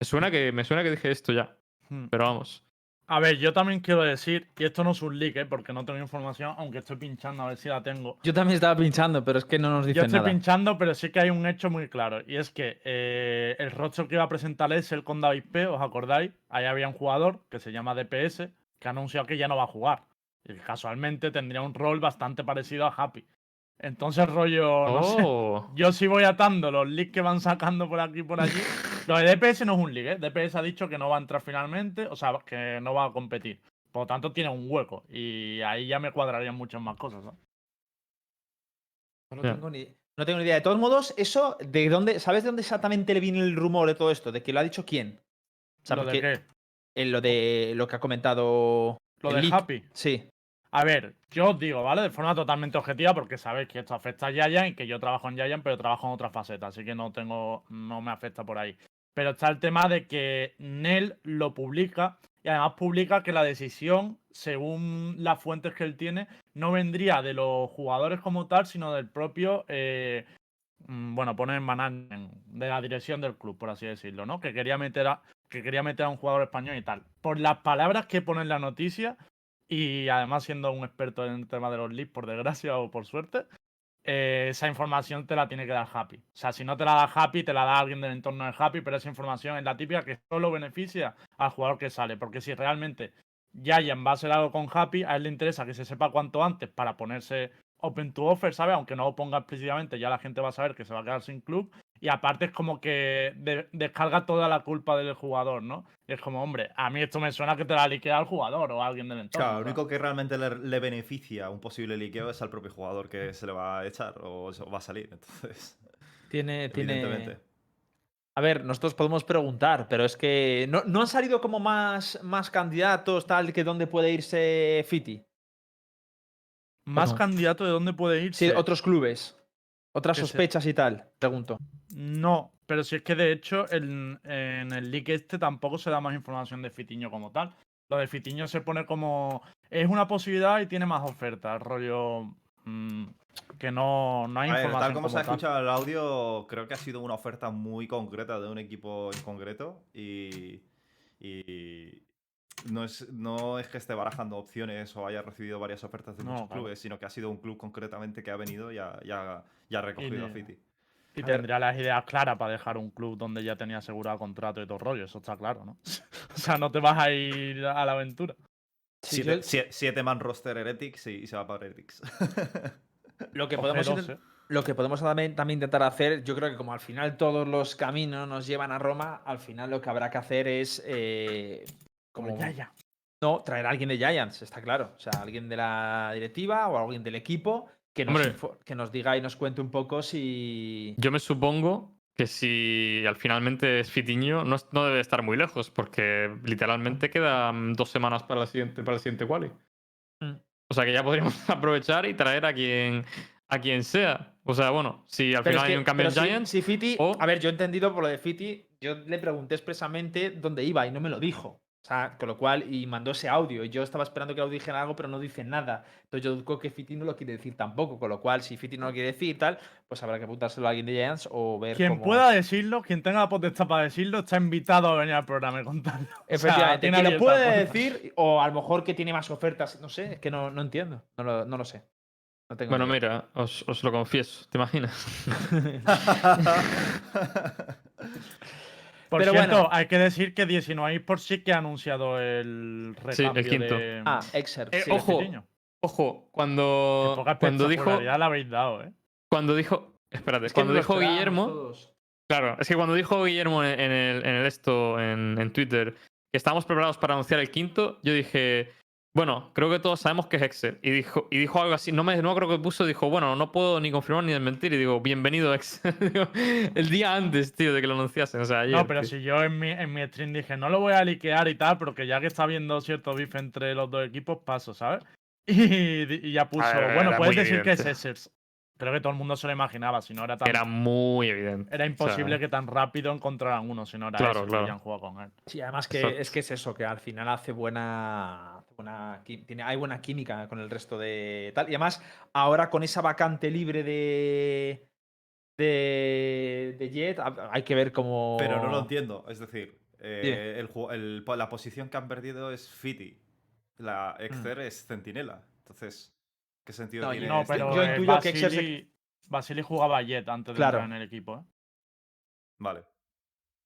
C: Me suena que, me suena que dije esto ya,
A: Hmm.
C: pero vamos.
A: A ver, yo también quiero decir, y esto no es un leak, ¿eh? porque no tengo información, aunque estoy pinchando a ver si la tengo.
B: Yo también estaba pinchando, pero es que no nos
A: Yo
B: dicen
A: estoy
B: nada.
A: pinchando, pero sí que hay un hecho muy claro. Y es que eh, el roster que iba a presentar es el con David P, ¿os acordáis? Ahí había un jugador que se llama DPS que ha anunciado que ya no va a jugar. Y casualmente tendría un rol bastante parecido a Happy. Entonces, rollo, no sé.
C: Oh,
A: Yo sí voy atando los leaks que van sacando por aquí y por allí. Lo de DPS no es un leak, ¿eh? DPS ha dicho que no va a entrar finalmente, o sea, que no va a competir. Por lo tanto, tiene un hueco. Y ahí ya me cuadrarían muchas más cosas, ¿no?
B: No tengo, ni, no tengo ni idea. De todos modos, eso, ¿de dónde, ¿sabes de dónde exactamente le viene el rumor de todo esto? ¿De que lo ha dicho quién? O sea,
A: ¿Lo de qué?
B: en lo de lo que ha comentado.
A: Lo de
B: leak.
A: Happy.
B: Sí.
A: A ver, yo os digo, ¿vale? De forma totalmente objetiva, porque sabéis que esto afecta a Giant y que yo trabajo en Giant, pero trabajo en otra faceta, así que no tengo, no me afecta por ahí. Pero está el tema de que Nel lo publica y además publica que la decisión, según las fuentes que él tiene, no vendría de los jugadores como tal, sino del propio, eh, mm, bueno, pone en management, de la dirección del club, por así decirlo, ¿no? Que quería meter a, que quería meter a un jugador español y tal. Por las palabras que pone en la noticia, y además siendo un experto en el tema de los leaks, por desgracia o por suerte, eh, esa información te la tiene que dar Happy. O sea, si no te la da Happy, te la da alguien del entorno de Happy, pero esa información es la típica que solo beneficia al jugador que sale. Porque si realmente Giant va a hacer algo con Happy, a él le interesa que se sepa cuanto antes para ponerse open to offer, ¿sabes? Aunque no lo ponga explícitamente, ya la gente va a saber que se va a quedar sin club. Y aparte es como que de- descarga toda la culpa del jugador, ¿no? Y es como, hombre, a mí esto me suena que te la liquea al jugador o a alguien del entorno.
D: Claro, lo único que realmente le, le beneficia un posible liqueo es al propio jugador que se le va a echar o va a salir. Entonces,
B: Tiene, tiene.
D: evidentemente.
B: A ver, nosotros podemos preguntar, pero es que no, no han salido como más, más candidatos, tal, que dónde puede irse Fiti.
A: Más
B: no?
A: candidato de dónde puede irse.
B: Sí, otros clubes. Otras sospechas y tal, pregunto.
A: No, pero si es que de hecho en, en el leak este tampoco se da más información de Fitiño como tal. Lo de Fitiño se pone como. Es una posibilidad y tiene más ofertas. Rollo. mm, que no, no hay
D: ver,
A: información.
D: tal como se ha escuchado el audio, creo que ha sido una oferta muy concreta de un equipo en concreto y, y no, es, no es que esté barajando opciones o haya recibido varias ofertas de
A: No,
D: muchos
A: claro.
D: clubes, sino que ha sido un club concretamente que ha venido y ha, y ha- y ha recogido a Fiti.
A: Y
B: A ver.
A: tendría las ideas claras para dejar un club donde ya tenía asegurado contrato y todo el rollo. Eso está claro, ¿no? o sea, no te vas a ir a la aventura.
B: Sí,
D: siete,
B: yo-
D: sie- siete man roster Heretics y, y se va para Heretics.
B: Lo que podemos,
A: G2,
B: intent-
A: ¿eh?
B: lo que podemos también, también intentar hacer, yo creo que como al final todos los caminos nos llevan a Roma, al final lo que habrá que hacer es eh, como
A: Como ya, ya.
B: no traer a alguien de Giants, está claro. O sea, alguien de la directiva o alguien del equipo que nos,
C: Hombre.
B: info- que nos diga y nos cuente un poco si.
C: Yo me supongo que si al finalmente es Fitiño, no, no debe estar muy lejos, porque literalmente quedan dos semanas para, la siguiente, para el siguiente quali.
B: Mm.
C: O sea que ya podríamos aprovechar y traer a quien, a quien sea. O sea, bueno, si al
B: Pero
C: final
B: es
C: hay un cambio en
B: si-
C: Giants,
B: Si Fiti,
C: o-
B: a ver, yo he entendido por lo de Fiti, yo le pregunté expresamente dónde iba y no me lo dijo. O sea, con lo cual, y mandó ese audio. Y yo estaba esperando que lo dijera algo, pero no dice nada. Entonces yo dudo que Fiti no lo quiere decir tampoco. Con lo cual, si Fiti no lo quiere decir y tal, pues habrá que apuntárselo a alguien de Giants o ver
A: Quien
B: cómo-
A: pueda decirlo, quien tenga la potestad para decirlo, está invitado a venir al programa y contarlo. O sea,
B: Efectivamente, quien lo puede decir, o a lo mejor que tiene más ofertas, no sé, es que no, no entiendo. No lo, no lo sé. No tengo
C: bueno,
B: idea.
C: mira, os, os lo confieso, ¿te imaginas?
A: Por
B: Pero
A: cierto,
B: bueno.
A: hay que decir que 19 por sí que ha anunciado el
C: Sí, el
A: recambio
C: quinto.
A: de,
B: Ah, Excerpt.
C: Eh,
B: sí.
A: de
C: ojo, cuando,
A: poca
C: cuando dijo.
A: espectacularidad le habéis dado, ¿eh?
C: Cuando dijo. Espérate,
B: Es que
C: cuando dijo Guillermo.
B: todos.
C: Claro, es que cuando dijo Guillermo en en el, en el esto, en, en Twitter, que estábamos preparados para anunciar el quinto, yo dije, bueno, creo que todos sabemos que es Excel. Y dijo, y dijo algo así, no me no creo que puso, dijo, bueno, no puedo ni confirmar ni desmentir. Y digo, bienvenido Excel. Digo, el día antes, tío, de que lo anunciasen. O sea, ayer,
A: No, pero
C: tío.
A: si yo en mi, en mi stream dije, no lo voy a liquear y tal, porque ya que está habiendo cierto beef entre los dos equipos, paso, ¿sabes? Y, y ya puso,
C: ver,
A: bueno, puedes decir que es
C: evidente.
A: Essers. Creo que todo el mundo se lo imaginaba, si no era tan.
C: Era muy evidente.
A: Era imposible
C: sea,
A: que tan rápido encontraran uno, si no era
C: Claro,
A: Essers
C: claro.
A: y ya han jugado con él.
B: Sí, además que
C: Exacto.
B: es que es eso, que al final hace buena, tiene, hay buena química con el resto de tal. Y además, ahora con esa vacante libre de de, de Jet, ha- hay que ver cómo.
D: Pero no lo entiendo. Es decir, eh, el ju- el- la posición que han perdido es Fiti. La Exer es Centinela. Entonces, ¿qué sentido
B: No,
D: tiene?
A: No,
D: este?
A: pero
B: yo
A: eh,
B: intuyo que Exer se-
A: Basili, Basili jugaba Jet antes de
B: Claro.
A: entrar en el equipo. ¿eh?
D: Vale.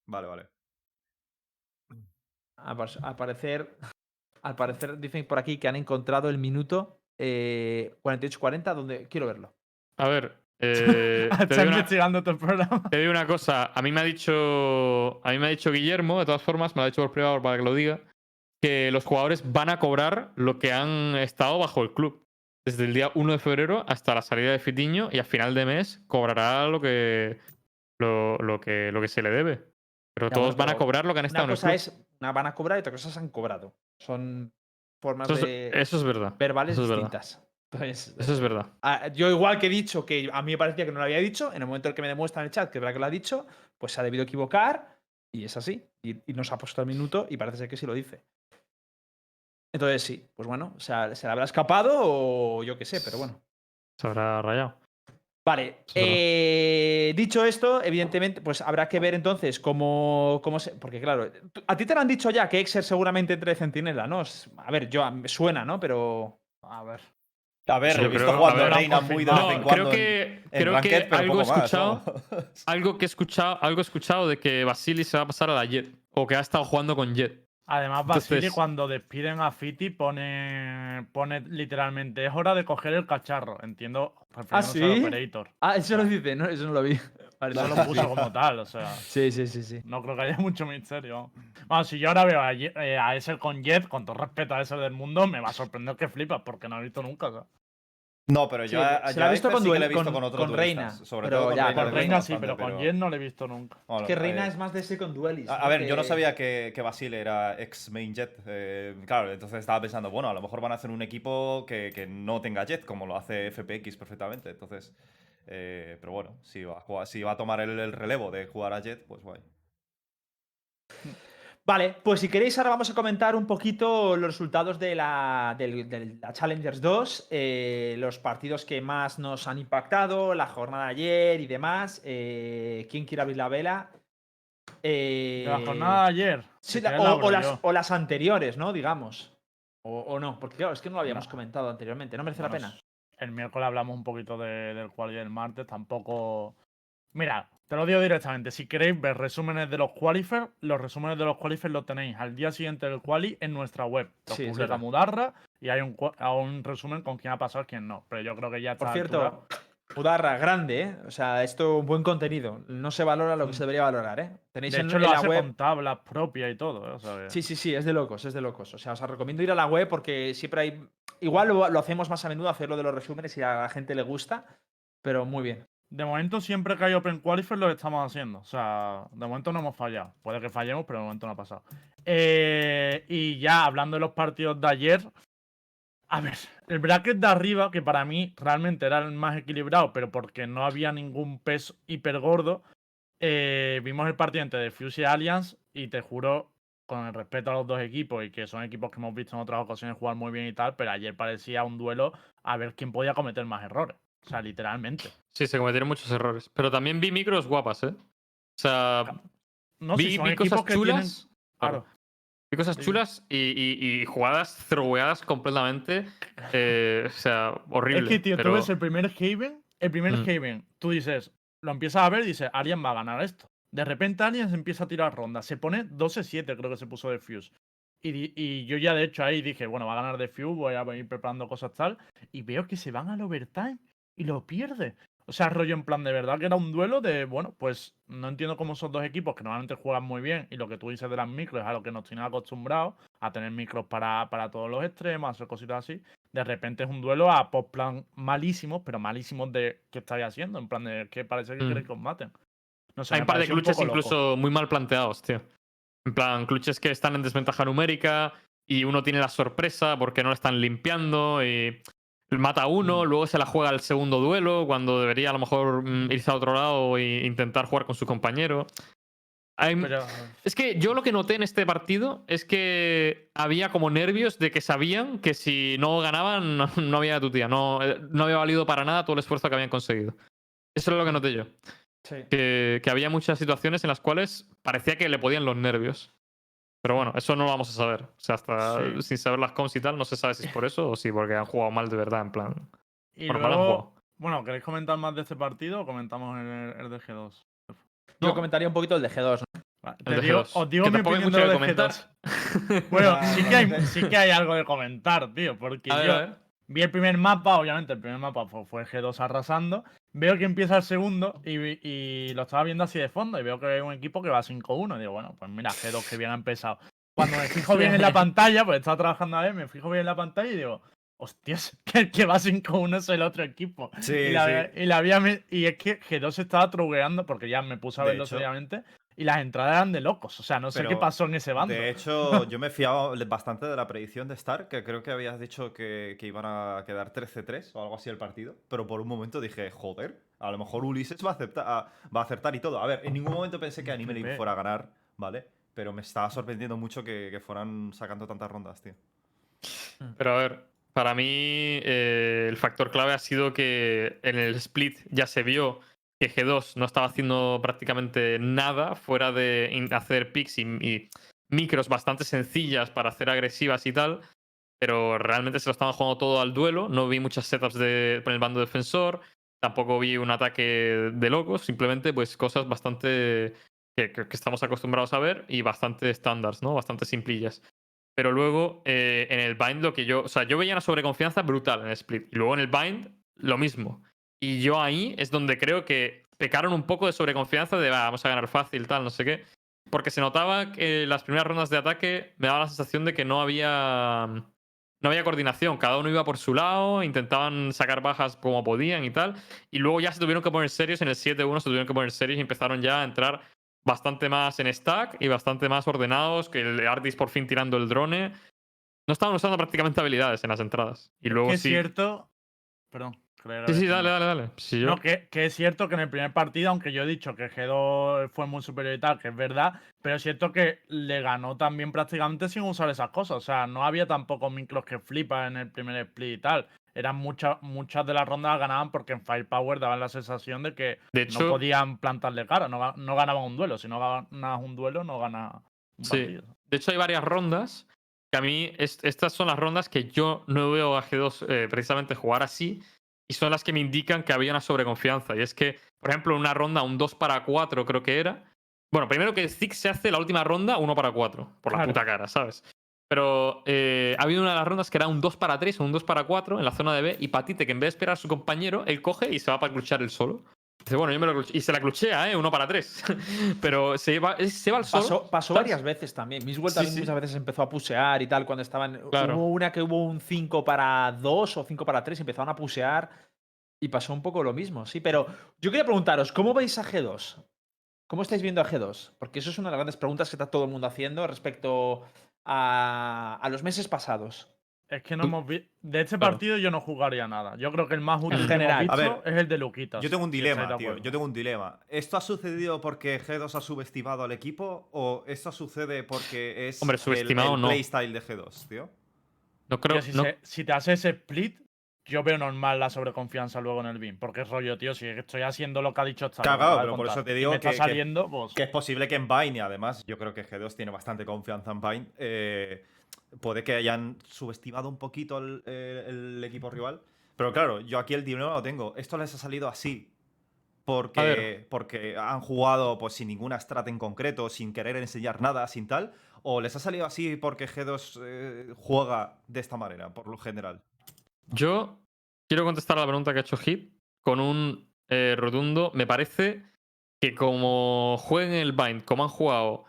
D: Vale, vale.
B: Al par- al parecer, al parecer dicen por aquí que han encontrado el minuto eh, 48-40, donde quiero verlo.
C: A ver, eh, te, una,
A: investigando todo el programa.
C: te digo una cosa. A mí me ha dicho. A mí me ha dicho Guillermo, de todas formas, me lo ha dicho por privado para que lo diga. Que los jugadores van a cobrar lo que han estado bajo el club. Desde el día 1 de febrero hasta la salida de Fitiño y a final de mes cobrará lo que. lo, lo que, lo que se le debe. Pero todos van a cobrar lo que han estado
B: Una
C: en el
B: cosa
C: club.
B: es, una van a cobrar y otra cosa se han cobrado. Son formas
C: Eso es,
B: de
C: eso es verdad.
B: verbales
C: eso es verdad.
B: distintas. Entonces,
C: Eso es verdad.
B: Ah, Yo igual que he dicho que a mí me parecía que no lo había dicho, en el momento en el que me demuestra en el chat que es verdad que lo ha dicho, pues se ha debido equivocar y es así. Y, y nos ha puesto el minuto y parece ser que sí lo dice. Entonces sí, pues bueno, o sea, se le habrá escapado o yo qué sé, pero bueno.
C: Se habrá rayado.
B: Vale, eh, dicho esto, evidentemente, pues habrá que ver entonces cómo, cómo se. Porque claro, a ti te lo han dicho ya que Exer seguramente entre centinela, ¿no? Es- A ver, yo me suena, ¿no? Pero.
A: A ver.
D: A ver, he visto
C: creo-
D: jugando
C: a ver,
D: Reina muy de
A: no,
D: vez en cuando.
C: creo que,
D: en
C: creo
D: Ranked,
C: que
D: pero
C: algo he
D: más,
C: escuchado.
D: ¿no?
C: Algo que he escuchado, algo he escuchado de que Basili se va a pasar a la Jet. O que ha estado jugando con Jet.
A: Además, Basili,
C: Entonces-
A: cuando despiden a Fiti, pone, pone literalmente: es hora de coger el cacharro. Entiendo, refiriéndose al
B: ¿sí?
A: operator.
B: Ah, eso lo dice, ¿no? Eso no lo vi. Vale,
A: Eso lo puso como tal, o sea.
B: Sí, sí, sí, sí.
A: No creo que haya mucho misterio. Bueno, si yo ahora veo a, Ye- eh, a ese con Jet, con todo respeto a ese del mundo, me va a sorprender que flipas, porque no lo he visto nunca. sea.
D: No, pero
B: Sí,
D: yo a-
B: se la he visto con
D: sí que he visto
B: con-
D: con otros
B: con Reina,
D: Sobre
B: pero
D: todo con
B: ya,
D: Reina.
A: Con Reina sí, pero con Jet no lo he visto nunca.
D: Bueno,
B: que Reina
D: eh,
B: es más de second duelist.
D: A, a ver, yo no sabía que, que Basile era ex main jet. eh, claro, entonces estaba pensando, bueno, a lo mejor van a hacer un equipo que, que no tenga jet, como lo hace FPX perfectamente. Entonces, eh, pero bueno, si va, a jugar- si va a tomar el, el relevo de jugar a jet, pues guay.
B: Vale, pues si queréis ahora vamos a comentar un poquito los resultados de la, del- de la Challengers 2, eh, los partidos que más nos han impactado, la jornada de ayer y demás. Eh, ¿Quién quiere abrir la vela? Eh,
A: De la jornada de ayer.
B: sí, la- o, las, o las anteriores, ¿no? Digamos. O, o no, porque claro, es que no lo habíamos
A: No.
B: comentado anteriormente, no merece la pena.
A: El miércoles hablamos un poquito de- del quali del martes, tampoco. Mira, te lo digo directamente. Si queréis ver resúmenes de los qualifiers, los resúmenes de los qualifiers los tenéis al día siguiente del quali en nuestra web. Los
B: Sí, es
A: publica. Mudarra y hay un, un resumen con quién ha pasado y quién no. Pero yo creo que ya está.
B: Por cierto, Udarra, grande, ¿eh? O sea, esto buen contenido. No se valora lo que se debería valorar, ¿eh? Tenéis
A: De
B: en,
A: hecho,
B: en
A: lo
B: la
A: hace
B: web.
A: con tablas propias y todo. ¿eh? O sea, que-
B: Sí, sí, sí, es de locos, es de locos. O sea, os recomiendo ir a la web porque siempre hay. Igual lo, lo hacemos más a menudo, hacerlo de los resúmenes y a la gente le gusta, pero muy bien.
A: De momento, siempre que hay Open Qualifier lo estamos haciendo. O sea, de momento no hemos fallado. Puede que fallemos, pero de momento no ha pasado. Eh, y ya hablando de los partidos de ayer. A ver, el bracket de arriba, que para mí realmente era el más equilibrado, pero porque no había ningún peso hiper gordo. eh, vimos el partido entre Defuse y Alliance. Y te juro, con el respeto a los dos equipos, y que son equipos que hemos visto en otras ocasiones jugar muy bien y tal, pero ayer parecía un duelo a ver quién podía cometer más errores. O sea, literalmente.
C: Sí, se cometieron muchos errores. Pero también vi micros guapas, ¿eh? O sea,
A: No,
C: vi,
A: si son
C: vi cosas
A: tienen-
C: chulas.
A: Claro.
C: Vi cosas
A: Sí.
C: chulas y, y- y jugadas throweadas completamente. eh, o sea, horrible.
A: Es que, tío,
C: pero...
A: tú ves el primer Haven, el primer
C: Mm.
A: Haven, tú dices, lo empiezas a ver y dices, Alien va a ganar esto. De repente Alien se empieza a tirar rondas, se pone 12-7, creo que se puso de Fuse. Y, y yo ya de hecho ahí dije, bueno, va a ganar de Fuse, voy a ir preparando cosas tal. Y veo que se van al overtime y lo pierde. O sea, rollo en plan de verdad que era un duelo de, bueno, pues no entiendo cómo son dos equipos que normalmente juegan muy bien y lo que tú dices de las micros es a lo que nos tienen acostumbrados, a tener micros para, para todos los extremos, hacer cositas así. De repente es un duelo a post plan malísimos, pero malísimos de qué estáis haciendo, en plan de que parece que
C: Mm.
A: queréis que os maten. No sé,
C: Hay un par de clutches
A: loco.
C: incluso muy mal planteados, tío. En plan, clutches que están en desventaja numérica y uno tiene la sorpresa porque no lo están limpiando y mata a uno,
A: Mm.
C: luego se la juega al segundo duelo cuando debería a lo mejor mm, irse a otro lado e intentar jugar con su compañero. Hay-
A: Pero,
C: Es que yo lo que noté en este partido es que había como nervios de que sabían que si no ganaban no, no había tu tía, no, eh, no había valido para nada todo el esfuerzo que habían conseguido. Eso es lo que noté yo.
B: Sí.
C: Que, que había muchas situaciones en las cuales parecía que le podían los nervios. Pero bueno, eso no lo vamos a saber. O sea, hasta
A: Sí.
C: sin saber las comps y tal, no se sabe si es por eso o si porque han jugado mal de verdad, en plan.
A: Y
C: Bueno, mal han
A: luego,
C: jugado.
A: bueno, ¿queréis comentar más de este partido o comentamos el, el de G2?
B: Yo
C: No.
B: comentaría un poquito el de G2. ¿no?
A: Vale,
C: El
A: te
C: de
A: digo-
C: G2,
A: os digo
C: que
A: mi opinión
C: mucho
A: de de
C: comentar.
A: G2. Bueno, sí que, hay, sí que hay algo de comentar, tío, porque
C: A
A: yo
C: ver.
A: Vi el primer mapa, obviamente el primer mapa fue, fue G2 arrasando, veo que empieza el segundo y, y lo estaba viendo así de fondo y veo que hay un equipo que va 5-1 y digo, bueno, pues mira, G2 que bien ha empezado. Cuando me fijo bien en la pantalla, pues estaba trabajando a ver, me fijo bien en la pantalla y digo, hostias, que el que va 5-1 es el otro equipo.
D: Sí,
A: y, la,
D: sí.
A: y la había y es que G2 se estaba trugueando porque ya me puse a verlo seriamente y las entradas eran de locos. O sea, no sé
D: Pero,
A: qué pasó en ese bando.
D: De hecho, yo me le- bastante de la predicción de Star, que creo que habías dicho que, que iban a quedar 13-3 o algo así el partido. Pero por un momento dije, joder, a lo mejor Ulises va a, aceptar, a- va a acertar y todo. A ver, en ningún momento pensé que Animal fuera a ganar, ¿vale? Pero me estaba sorprendiendo mucho que, que fueran sacando tantas rondas, tío.
C: Pero a ver, para mí eh, el factor clave ha sido que en el split ya se vio que G2 no estaba haciendo prácticamente nada fuera de hacer picks y, micros bastante sencillas para hacer agresivas y tal. Pero realmente se lo estaban jugando todo al duelo. No vi muchas setups de, el bando defensor. Tampoco vi un ataque de locos. Simplemente, pues, cosas bastante que estamos acostumbrados a ver y bastante estándares, ¿no? Bastante simplillas. Pero luego eh, en el bind lo que yo. O sea, yo veía una sobreconfianza brutal en el split. Y luego en el bind, lo mismo. Y yo ahí es donde creo que pecaron un poco de sobreconfianza de "Va, vamos a ganar fácil, tal, no sé qué. Porque se notaba que las primeras rondas de ataque me daba la sensación de que no había. No había coordinación. Cada uno iba por su lado, intentaban sacar bajas como podían y tal. Y luego ya se tuvieron que poner serios. En el 7-1 se tuvieron que poner serios y empezaron ya a entrar bastante más en stack y bastante más ordenados. Que el Artis por fin tirando el drone. No estaban usando prácticamente habilidades en las entradas. Y luego
A: es
C: sí.
A: cierto. Perdón.
C: Sí, sí, dale, dale, dale. Yo-
A: No, que, que es cierto que en el primer partido, aunque yo he dicho que G2 fue muy superior y tal, que es verdad, pero es cierto que le ganó también prácticamente sin usar esas cosas. O sea, no había tampoco micros que flipan en el primer split y tal. Eran muchas, muchas de las rondas ganaban porque en Firepower daban la sensación de que
C: De
A: no podían plantarle cara, no, no ganaban un duelo. Si no ganas un duelo, no ganas un
C: Sí.
A: partido.
C: de hecho hay varias rondas que a mí es- estas son las rondas que yo no veo a G2 eh, precisamente jugar así y son las que me indican que había una sobreconfianza. Y es que, por ejemplo, en una ronda, un 2 para 4 creo que era. Bueno, primero que Zig se hace la última ronda 1 para 4, por la puta cara, ¿sabes? Pero eh, ha habido una de las rondas que era un 2 para 3 o un 2 para 4 en la zona de B y Patite, que en vez de esperar a su compañero, él coge y se va para cluchar el solo. Dice, bueno, yo me lo Y se la cluchea, ¿eh? Uno para 3. Pero se va, se va al solo.
B: Pasó, varias veces también. Miswell también
C: sí.
B: muchas veces empezó a pusear y tal cuando estaban.
C: Claro.
B: Hubo una que hubo un 5 para 2 o 5 para 3 y empezaron a pusear y pasó un poco lo mismo, sí. Pero yo quería preguntaros, ¿cómo veis a G2? ¿Cómo estáis viendo a G2? Porque eso es una de las grandes preguntas que está todo el mundo haciendo respecto a, a los meses pasados.
A: Es que no hemos vi- De este
C: Claro.
A: partido yo no jugaría nada. Yo creo que el más útil que
B: general.
A: hemos visto
D: ver,
A: es el de Luquitas.
D: Yo tengo un dilema, tío. Yo tengo un dilema. ¿Esto ha sucedido porque G2 ha subestimado al equipo o esto sucede porque es
C: Hombre,
D: el-
C: subestimado
D: el,
C: no.
D: playstyle de G2, tío?
C: No creo.
A: Tío, si,
C: no-
A: se- si te haces ese split, yo veo normal la sobreconfianza luego en el BIM. Porque es rollo, tío, si estoy haciendo lo que ha dicho esta
D: Claro,
A: que
D: pero por eso te digo
A: está
D: que- que-
A: saliendo, pues.
D: Que es posible que en Vine, y además, yo creo que G2 tiene bastante confianza en Vine. eh, puede que hayan subestimado un poquito el, eh, el equipo rival. Pero claro, yo aquí el dilema lo tengo. Esto les ha salido así. Porque, porque han jugado pues, sin ninguna strat en concreto, sin querer enseñar nada, sin tal. O les ha salido así porque G2 eh, juega de esta manera, por lo general.
C: Yo quiero contestar a la pregunta que ha hecho Hit con un eh, rotundo. Me parece que como jueguen el Bind, como han jugado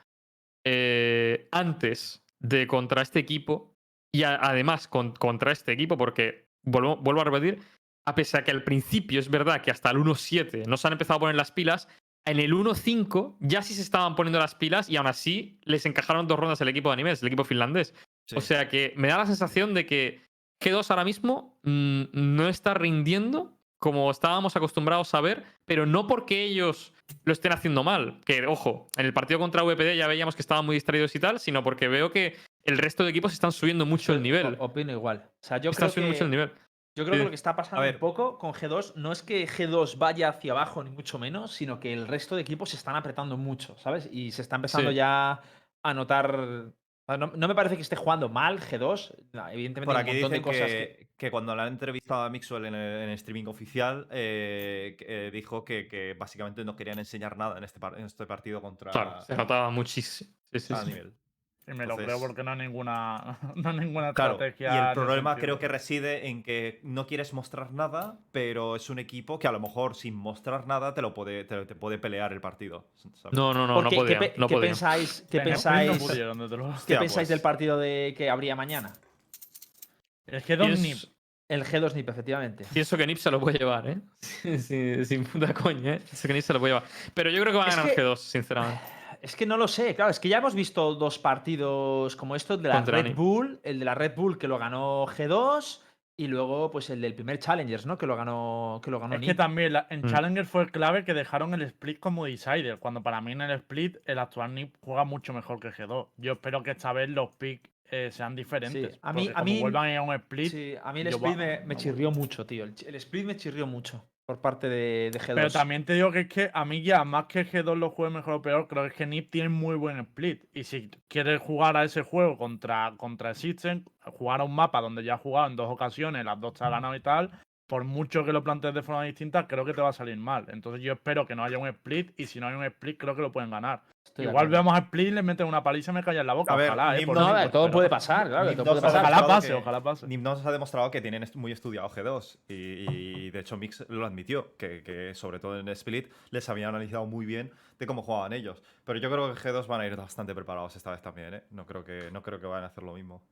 C: eh, antes de contra este equipo, y a- además con- contra este equipo, porque vuelvo, vuelvo a repetir, a pesar que al principio es verdad que hasta el 1.7 no se han empezado a poner las pilas, en el 1.5 ya sí se estaban poniendo las pilas y aún así les encajaron dos rondas el equipo de animes, el equipo finlandés. O sea que me da la sensación de que G2 ahora mismo mm, no está rindiendo como estábamos acostumbrados a ver, pero no porque ellos lo estén haciendo mal. Que, ojo, en el partido contra VPD ya veíamos que estaban muy distraídos y tal, sino porque veo que el resto de equipos están subiendo mucho el nivel.
B: O- opino igual. O sea, yo
C: Están
B: creo
C: subiendo
B: que,
C: mucho el nivel.
B: Yo creo
C: Sí.
B: que lo que está pasando un poco con G2 no es que G2 vaya hacia abajo, ni mucho menos, sino que el resto de equipos se están apretando mucho, ¿sabes? Y se está empezando
C: Sí.
B: ya a notar No, no me parece que esté jugando mal G2. no, evidentemente
D: Por
B: hay
D: aquí
B: un montón de
D: dicen
B: cosas
D: que,
B: que...
D: que cuando la han entrevistado a Mixwell en el, en el streaming oficial, eh, eh, dijo que, que básicamente no querían enseñar nada en este, par- en este partido contra
C: Claro, se notaba muchísimo. Sí, sí,
D: a
C: sí.
D: nivel.
A: Y me lo creo porque no hay ninguna, no hay ninguna
D: Claro, y
A: estrategia.
D: el problema creo que reside en que no quieres mostrar nada, pero es un equipo que a lo mejor sin mostrar nada te lo puede, te, te puede pelear el partido. ¿sabes?
C: No, no, no,
B: ¿Por
C: no
B: qué- ¿Qué,
C: no
B: pensáis, qué
A: Split
B: pensáis,
A: No pudieron,
B: qué pensáis
D: pues.
B: del partido de, que habría mañana?
A: Don
C: Pienso-
A: Nip,
B: El G2 NIP, efectivamente.
C: Pienso que Nip se lo puede llevar, ¿eh? Sí, sin puta coña, ¿eh? Pienso que Nip se lo puede llevar. Pero yo creo que va a ganar
B: que-
C: G2, sinceramente.
B: Es que no lo sé, claro, es que ya hemos visto dos partidos como estos, el de la
C: Contra
B: Red. Bull, el de la Red Bull que lo ganó G2 y luego pues el del primer Challengers, ¿no? Que lo ganó, que lo ganó
A: es que también la- en
C: Mm.
A: Challenger fue clave que dejaron el split como decider. Cuando para mí en el split el actual Nip juega mucho mejor que G2. Yo espero que esta vez los picks eh, sean diferentes.
B: a mí- a mí-
A: vuelvan a ir a un split.
B: Sí, a mí el
A: yo
B: split
A: va-
B: me, me
A: no,
B: chirrió mucho, tío. El, el split me chirrió mucho por parte de, de G2.
A: Pero también te digo que es que a mí ya, más que G2 lo juegue mejor o peor, creo que es que Nip tiene muy buen split. Y si quieres jugar a ese juego contra, contra System, jugar a un mapa donde ya has jugado en dos ocasiones, las dos te has ganado y tal, por mucho que lo plantees de forma distinta, creo que te va a salir mal. Entonces yo espero que no haya un split y si no hay un split, creo que lo pueden ganar.
B: Estoy
A: Igual vemos a split y le meten una paliza y me callan la boca.
D: A ver,
A: ojalá, eh,
D: no-
B: No, todo
A: pero-
B: puede pasar, claro, todo puede pasar.
A: Ojalá
D: demostrado
A: pase,
D: que-
A: ojalá pase.
D: Nip nos ha demostrado que tienen muy estudiado G2 y, y, de hecho Mix lo admitió, que, que sobre todo en Split les habían analizado muy bien de cómo jugaban ellos. Pero yo creo que G2 van a ir bastante preparados esta vez también, ¿eh? No creo que, no creo que vayan a hacer lo mismo.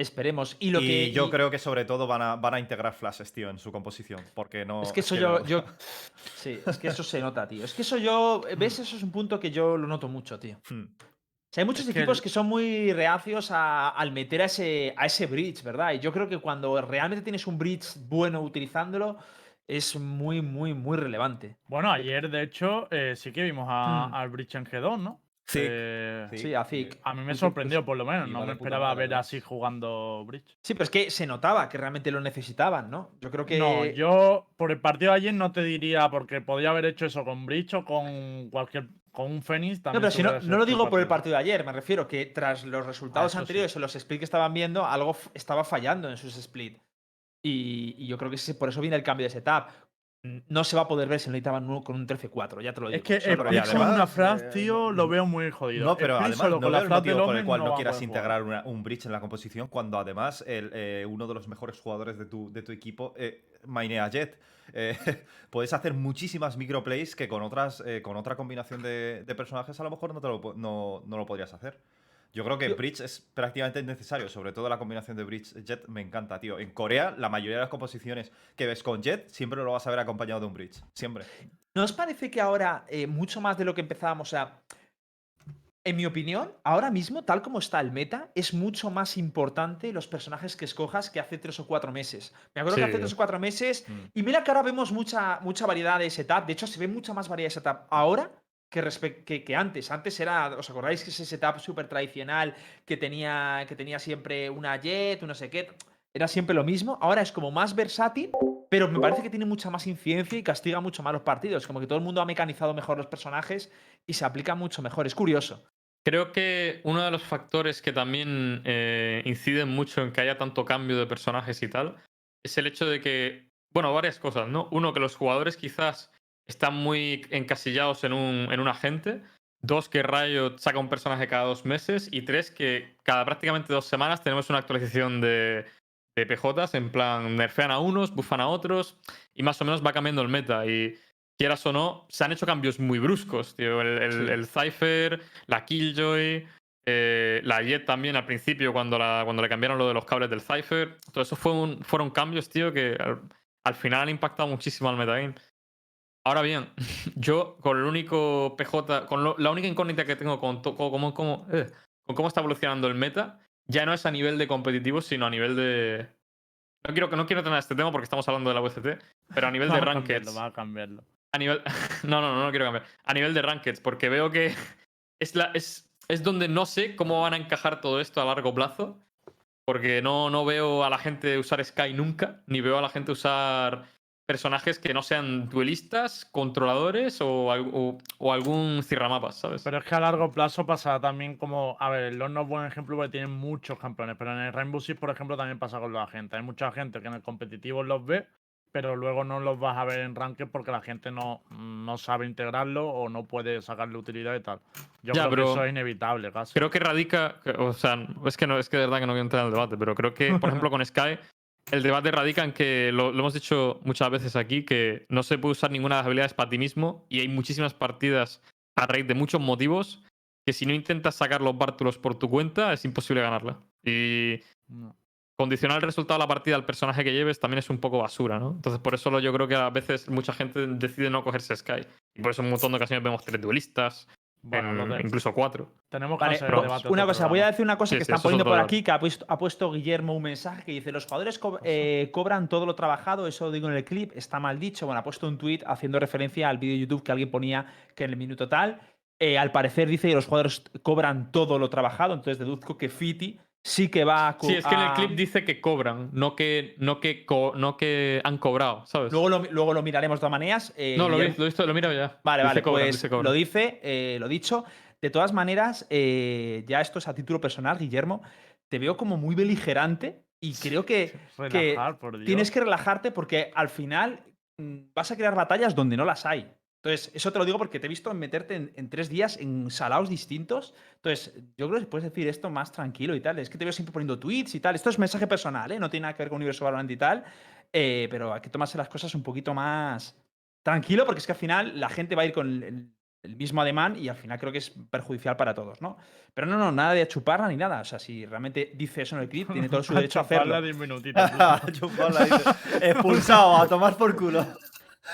B: Esperemos. Y lo
D: y
B: que
D: yo
B: y-
D: creo que sobre todo van a, van a integrar flashes, tío, en su composición, porque no...
B: Es que eso yo, yo. Sí, es que eso se nota, tío. Es que eso yo. ¿Ves? Eso es un punto que yo lo noto mucho, tío.
D: Hmm.
B: O sea, hay muchos
A: Es
B: equipos que son muy reacios a- al meter a ese, a ese bridge, ¿verdad? Y yo creo que cuando realmente tienes un bridge bueno utilizándolo, es muy, muy, muy relevante.
A: Bueno, ayer de hecho eh, sí que vimos a-
B: Hmm.
A: al Bridge en G2, ¿no?
D: Sí,
A: Eh,
B: Sí, a Zik.
A: A mí me
D: Sí,
A: sorprendió,
D: pues,
A: por lo menos. No me esperaba
D: madre,
A: ver
D: ¿no?
A: así jugando Bridge.
B: Sí, pero es que se notaba que realmente lo necesitaban, ¿no? Yo creo que.
A: No, yo por el partido de ayer no te diría, porque podía haber hecho eso con Bridge o con cualquier. con un Fénix
B: No,
A: también.
B: pero si no, no lo digo por el partido de ayer, me refiero que tras los resultados
A: sí.
B: anteriores o los splits que estaban viendo, algo estaba fallando en sus splits. Y, y yo creo que por eso viene el cambio de setup. No se va a poder ver si lo necesitaban uno con un 13-4, ya te lo digo.
A: Es que el con una flash,
D: eh,
A: tío, lo veo muy jodido.
D: No, pero además
A: solo
D: no
A: con
D: veo
A: la
D: el motivo por el cual
A: no
D: quieras integrar una- un bridge en la composición cuando además el, eh, uno de los mejores jugadores de tu, de tu equipo eh, mainea Jet. Eh, puedes hacer muchísimas microplays que con otras eh, con otra combinación de, de personajes a lo mejor no, te lo, po- no, no lo podrías hacer. Yo creo que
B: Yo-
D: Bridge es prácticamente necesario, sobre todo la combinación de Bridge Jet me encanta, tío. En Corea, la mayoría de las composiciones que ves con Jet siempre lo vas a ver acompañado de un Bridge. Siempre.
B: ¿No os parece que ahora, eh, mucho más de lo que empezábamos, o sea, en mi opinión, ahora mismo, tal como está el meta, es mucho más importante los personajes que escojas que hace tres o cuatro meses. Me acuerdo que hace tres o cuatro meses,
D: Mm.
B: y mira que ahora vemos mucha, mucha variedad de setup, de hecho se ve mucha más variedad de setup ahora que, antes. Antes era, ¿os acordáis que ese setup súper tradicional que tenía, que tenía siempre una jet, un no sé qué? Era siempre lo mismo. Ahora es como más versátil, pero me parece que tiene mucha más incidencia y castiga mucho más los partidos. Como que todo el mundo ha mecanizado mejor los personajes y se aplica mucho mejor. Es curioso.
C: Creo que uno de los factores que también eh, inciden mucho en que haya tanto cambio de personajes y tal es el hecho de que, bueno, varias cosas, ¿no? Uno, que los jugadores quizás están muy encasillados en un, en un agente. Dos, que Riot saca un personaje cada dos meses. Y tres, que cada prácticamente dos semanas tenemos una actualización de, de PJs, en plan, nerfean a unos, bufan a otros, y más o menos va cambiando el meta. Y quieras o no, se han hecho cambios muy bruscos, tío. El, el,
B: Sí.
C: el Cypher, la Killjoy, eh, la Jet también al principio, cuando, la, cuando le cambiaron lo de los cables del Cypher. Todo eso fue un- fueron cambios, tío, que al, al final han impactado muchísimo al metagame. Ahora bien, yo con el único PJ, con lo- la única incógnita que tengo con, to- con eh, con cómo está evolucionando el meta, ya no es a nivel de competitivo, sino a nivel de. No quiero, no quiero tener este tema porque estamos hablando de la VCT, pero a nivel de
A: Va a cambiarlo, a cambiarlo.
C: A nivel. No, no, no, no quiero cambiar. A nivel de rankeds, porque veo que es, la, es, es donde no sé cómo van a encajar todo esto a largo plazo. Porque no, no veo a la gente usar Sky nunca, ni veo a la gente usar personajes que no sean duelistas, controladores o, o- o algún cirramapas, ¿sabes?
A: Pero es que a largo plazo pasará también como. A ver, los no es buen ejemplo porque tienen muchos campeones. Pero en el Rainbow Six, por ejemplo, también pasa con la gente. Hay mucha gente que en el competitivo los ve, pero luego no los vas a ver en Ranked porque la gente no, no sabe integrarlo o no puede sacarle utilidad y tal. Yo
C: Ya,
A: creo
C: pero
A: que eso es inevitable casi.
C: Creo que radica, o sea, es que no, es que de verdad que no quiero entrar en el debate, pero creo que, por ejemplo, con Sky, el debate radica en que, lo, lo hemos dicho muchas veces aquí, que no se puede usar ninguna de las habilidades para ti mismo y hay muchísimas partidas a raíz de muchos motivos que si no intentas sacar los bártulos por tu cuenta es imposible ganarla. Y
A: No.
C: condicionar el resultado de la partida al personaje que lleves también es un poco basura, ¿no? Entonces, por eso yo creo que a veces mucha gente decide no cogerse Sky. Y por eso en un montón de ocasiones vemos tres duelistas,
A: Bueno,
C: en- incluso cuatro.
A: tenemos que
B: Vale,
A: hacer
C: pero
A: el debate
B: Una cosa, voy a
A: programa.
B: decir una cosa
C: Sí,
B: que
C: sí,
B: están
C: es
B: poniendo por
C: debate.
B: aquí, que ha puesto, ha puesto Guillermo un mensaje que dice, los jugadores co- eh, cobran todo lo trabajado, eso lo digo en el clip, está mal dicho. Bueno, ha puesto un tweet haciendo referencia al vídeo de YouTube que alguien ponía que en el minuto tal, eh, al parecer dice que los jugadores cobran todo lo trabajado, entonces deduzco que Fiti sí que va a...
C: Sí, es que en el clip dice que cobran, no que, no que, co- no que han cobrado, ¿sabes?
B: Luego lo, luego lo miraremos de todas maneras. eh,
C: no, lo, vi- lo he visto, lo he mirado ya.
B: Vale,
C: Dice
B: vale,
C: cobran,
B: pues
C: dice
B: lo dice, eh, lo dicho. De todas maneras, eh, ya esto es a título personal, Guillermo, te veo como muy beligerante y creo que que
A: Relajar,
B: tienes que relajarte porque al final mm, vas a crear batallas donde no las hay. Entonces, eso te lo digo porque te he visto meterte en, en tres días en salados distintos. Entonces, yo creo que puedes decir esto más tranquilo y tal. Es que te veo siempre poniendo tweets y tal. Esto es mensaje personal, ¿eh? No tiene nada que ver con Universo Valorant y tal. eh, pero hay que tomarse las cosas un poquito más tranquilo porque es que al final la gente va a ir con el, el- mismo ademán y al final creo que es perjudicial para todos, ¿no? Pero no, no, nada de chuparla ni nada. O sea, si realmente dice eso en el clip, tiene todo su derecho a hacerlo.
A: Chuparla 10 minutitos.
D: Expulsado, a tomar por culo.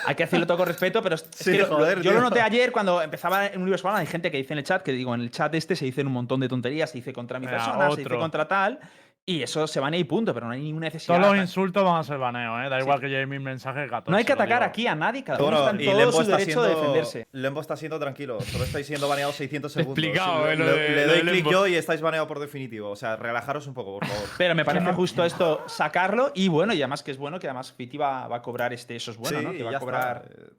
B: Hay que decirlo todo con respeto, pero es
D: Sí,
B: que lo-
D: joder,
B: yo lo
D: tío.
B: noté ayer cuando empezaba en Universo Valorant, Hay gente que dice en el chat, que digo, en el chat este se dicen un montón de tonterías, se dice contra mi
A: Ah,
B: persona, se dice contra tal, y eso se banea y punto, pero no hay ninguna necesidad.
A: Todos los insultos van a ser baneos, ¿eh? Da
B: Sí.
A: igual que lleve mis mensajes 14.
B: no hay que atacar aquí a nadie, cada uno
D: Bueno,
B: está en todo
D: Lembo
B: su
D: está
B: derecho de
D: siendo,
B: defenderse.
D: Lembo está siendo tranquilo. Solo estáis siendo baneados 600 segundos.
C: Explicado,
D: le,
C: eh, lo
D: le-
C: de-
D: doy
C: de
D: clic yo y estáis baneados por definitivo. O sea, relajaros un poco, por favor.
B: Pero me parece justo esto sacarlo y bueno, y además que es bueno, que además Fiti va, va a cobrar este, eso es bueno,
D: sí,
B: ¿no? Que va a cobrar.
D: está.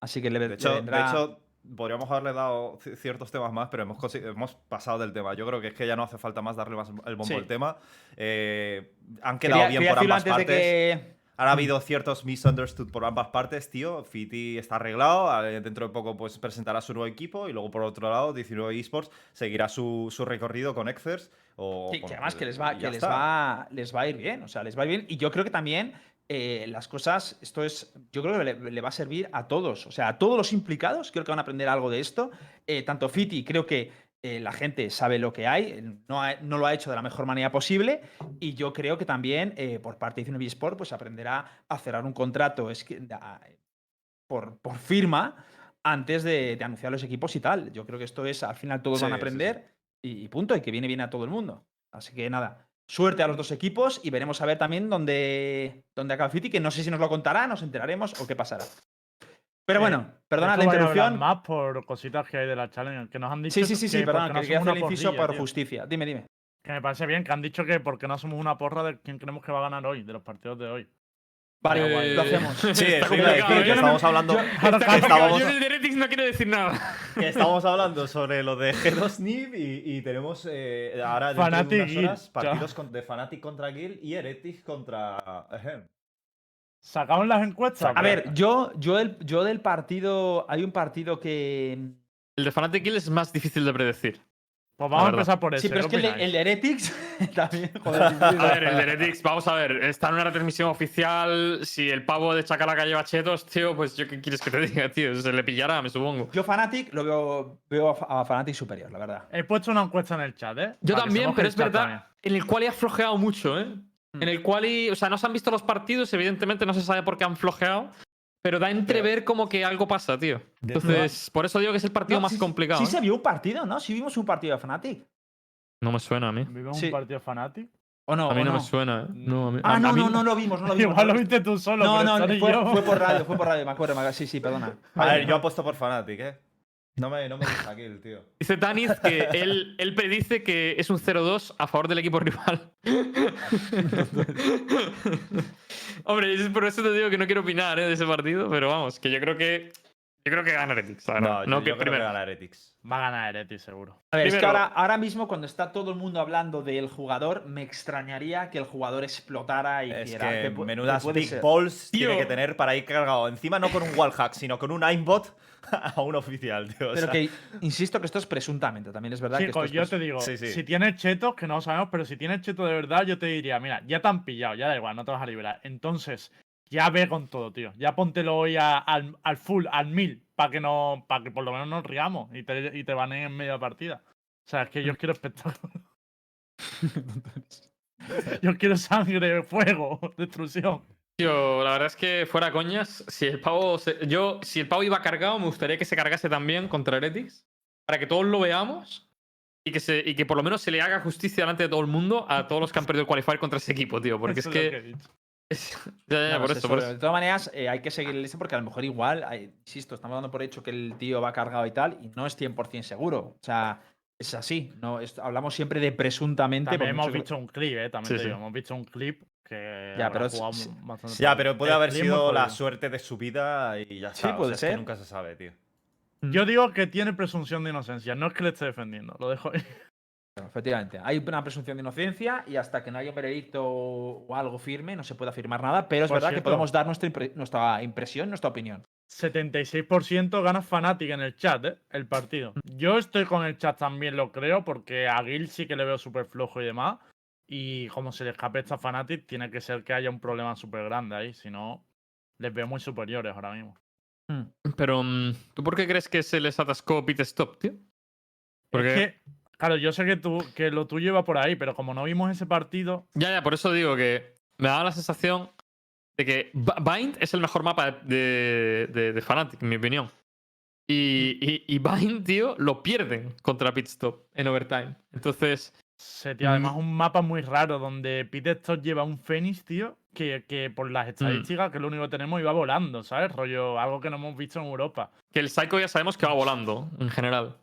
B: Así que le,
D: De
B: le
D: hecho, de hecho, podríamos haberle dado ci- ciertos temas más, pero hemos, hemos pasado del tema. Yo creo que es que ya no hace falta más darle más el bombo
B: Sí.
D: al tema. Eh, han quedado
B: Quería-
D: bien
B: quería
D: por ambas partes.
B: que.
D: Han habido ciertos misunderstood por ambas partes, tío. Fiti está arreglado. Dentro de poco pues presentará su nuevo equipo. Y luego, por otro lado, 19 Esports seguirá su, su recorrido con Exers. O
B: Sí,
D: con-
B: que además que les va, que les va, les va a ir bien. O sea, les va a ir bien. Y yo creo que también eh, las cosas, esto es, yo creo que le, le va a servir a todos. O sea, a todos los implicados, creo que van a aprender algo de esto. Eh, tanto Fiti, creo que eh, la gente sabe lo que hay, no, ha- no lo ha hecho de la mejor manera posible. Y yo creo que también por parte de Cinebi Sport, pues aprenderá a cerrar un contrato es que, por, por firma antes de, de anunciar los equipos y tal. Yo creo que esto es, al final todos van a
D: Sí, sí, sí.
B: aprender y, y punto, y que viene bien a todo el mundo. Así que nada, suerte a los dos equipos y veremos a ver también dónde, dónde acaba Fiti, que no sé si nos lo contará, nos enteraremos o qué pasará. Pero bueno, perdona la interrupción.
A: más por cositas que hay de la challenge. Que nos han dicho
B: Sí, sí, sí, sí,
A: que
B: perdón, que
A: no
B: hacer el inciso
A: porrilla,
B: por
A: tío.
B: justicia. Dime, dime.
A: Que me parece bien, que han dicho que porque no somos una porra de quién creemos que va a ganar hoy, de los partidos de hoy.
B: Vale,
C: Eh,
B: lo hacemos.
D: Sí,
C: Está
D: eso iba a decir,
C: ¿eh?
D: que
C: Yo no me-
D: estamos hablando.
A: Claro,
D: estábamos,
C: Yo Heretics no quiero decir nada.
D: que estábamos hablando sobre lo de G2 NIP y, y tenemos eh, ahora
A: Fnatic
D: de unas
A: Guild,
D: horas partidos con- de Fnatic contra Guild y Heretics contra. Ejem.
A: ¿Sacamos las encuestas?
B: A ver, yo, yo, el, yo del partido. Hay un partido que.
C: El de Fnatic Kill es más difícil de predecir.
A: Pues vamos a empezar por eso.
B: Sí, pero es que el de, el Heretics también. Joder,
C: A ver, el de Heretics, vamos a ver, está en una retransmisión oficial. Si el pavo de Chacalaca lleva chetos, tío, pues yo qué quieres que te diga, tío. Se le pillará, me supongo.
B: Yo, Fanatic, lo veo, veo a Fa- a Fanatic superior, la verdad.
A: He puesto una encuesta en el chat, ¿eh?
C: Yo
A: Para
C: también, pero es verdad.
A: también.
C: En el cual ha flojeado mucho, ¿eh?
B: Mm.
C: En el cual, o sea, no se han visto los partidos, evidentemente no se sabe por qué han flojeado, pero da a entrever como que algo pasa, tío. Entonces, por eso digo que es el partido
B: No,
C: más
B: sí-
C: complicado.
B: Sí
C: ¿eh?
B: se vio un partido, ¿no? Sí vimos un partido de Fnatic.
C: No me suena a mí.
A: ¿Vivimos
B: Sí.
A: un partido Fanatic?
B: ¿O no?
C: A mí
B: o
C: no, me suena, ¿eh? No, a mí,
B: Ah,
C: a-
B: no,
C: a mí
B: no, no lo vimos, no lo vimos.
A: Igual lo viste tú solo.
B: No,
A: pero
B: no, fue, fue por radio, fue por radio, me acuerdo, me acuerdo. Sí, sí, perdona.
D: A ver, yo apuesto por Fnatic, ¿eh? No me, no me gusta aquí el tío.
C: Dice Taniz que él, él predice que es un 0-2 a favor del equipo rival. Hombre, es por eso te digo que no quiero opinar ¿eh? de ese partido, pero vamos, que yo creo que. Yo creo que gana Heretics.
D: No,
C: No,
D: yo,
C: que
D: yo creo que
C: primero.
D: gana Heretics.
A: Va a ganar Heretics, seguro.
B: A ver, es que ahora, ahora mismo, cuando está todo el mundo hablando del jugador, me extrañaría que el jugador explotara y
D: Es
B: hiciera.
D: que menudas big
B: ser.
D: balls
C: Tío.
D: tiene que tener para ir cargado. Encima no con un wallhack, sino con un aimbot a un oficial, tío. o
B: Pero
D: sea,
B: que, insisto que esto es presuntamente, también es verdad que esto es
A: yo
B: pres-
A: te digo,
D: Sí, sí.
A: si tienes chetos, que no lo sabemos, pero si tienes chetos de verdad, yo te diría, mira, ya te han pillado, ya da igual, no te vas a liberar. Entonces, ya ve con todo, tío. Ya póntelo hoy a- al, al full, al mil, para que no, para que por lo menos nos riamos y te, y te baneen en media partida. O sea, es que yo quiero espectáculo. yo quiero sangre, fuego, destrucción.
C: Tío, la verdad es que fuera coñas, si el pavo. se- yo, si el pavo iba cargado, me gustaría que se cargase también contra Heretics. Para que todos lo veamos. Y que, se, y que por lo menos se le haga justicia delante de todo el mundo a todos los que han perdido el qualifier contra ese equipo, tío. Porque
A: Eso
C: es que. ya, ya, ya,
B: No,
C: por eso, por eso.
B: De todas maneras, eh, hay que seguir el porque a lo mejor igual, eh, insisto, estamos dando por hecho que el tío va cargado y tal, y no es 100% seguro. O sea, es así. No, es- hablamos siempre de presuntamente.
A: También hemos
B: mucho
A: visto un clip, eh, también
C: Sí,
A: te
C: sí.
A: digo, hemos visto un clip que
B: Ya, pero es-
A: jugado
B: sí.
A: bastante
D: Ya, pero puede
A: El
D: haber sido la suerte de su vida y ya
B: Sí,
D: está. o
B: puede
D: sea, es que
B: ser.
D: nunca se sabe, tío.
A: Yo digo que tiene presunción de inocencia, no es que le esté defendiendo, lo dejo ahí.
B: Bueno, Efectivamente, hay una presunción de inocencia y hasta que no haya un veredicto o algo firme no se puede afirmar nada, pero es
A: Por
B: verdad que podemos dar nuestra, impre- nuestra impresión, nuestra opinión.
A: 76% gana Fnatic en el chat, ¿eh? El partido. Yo estoy con el chat también, lo creo, porque a Gil sí que le veo súper flojo y demás. Y como se le escape esta Fnatic, tiene que ser que haya un problema súper grande ahí. Si no, les veo muy superiores ahora mismo.
C: Pero, mm, ¿tú por qué crees que se les atascó Pit Stop, tío? Porque.
A: Es que, claro, yo sé que, tú, que lo tuyo iba por ahí, pero como no vimos ese partido,
C: Ya, ya, por eso digo que me da la sensación de que Bind es el mejor mapa de, de, de Fnatic, en mi opinión. Y, y, y Bind, tío, lo pierden contra Pitstop en overtime. Entonces,
A: se tío, además
C: Mm.
A: un mapa muy raro donde Pete Stock lleva un Fénix, tío, que, que por
C: Mm.
A: las estadísticas, que es lo único que tenemos, iba volando, ¿sabes? Rollo, algo que no hemos visto en Europa.
C: que el Psycho ya sabemos que va volando, en general.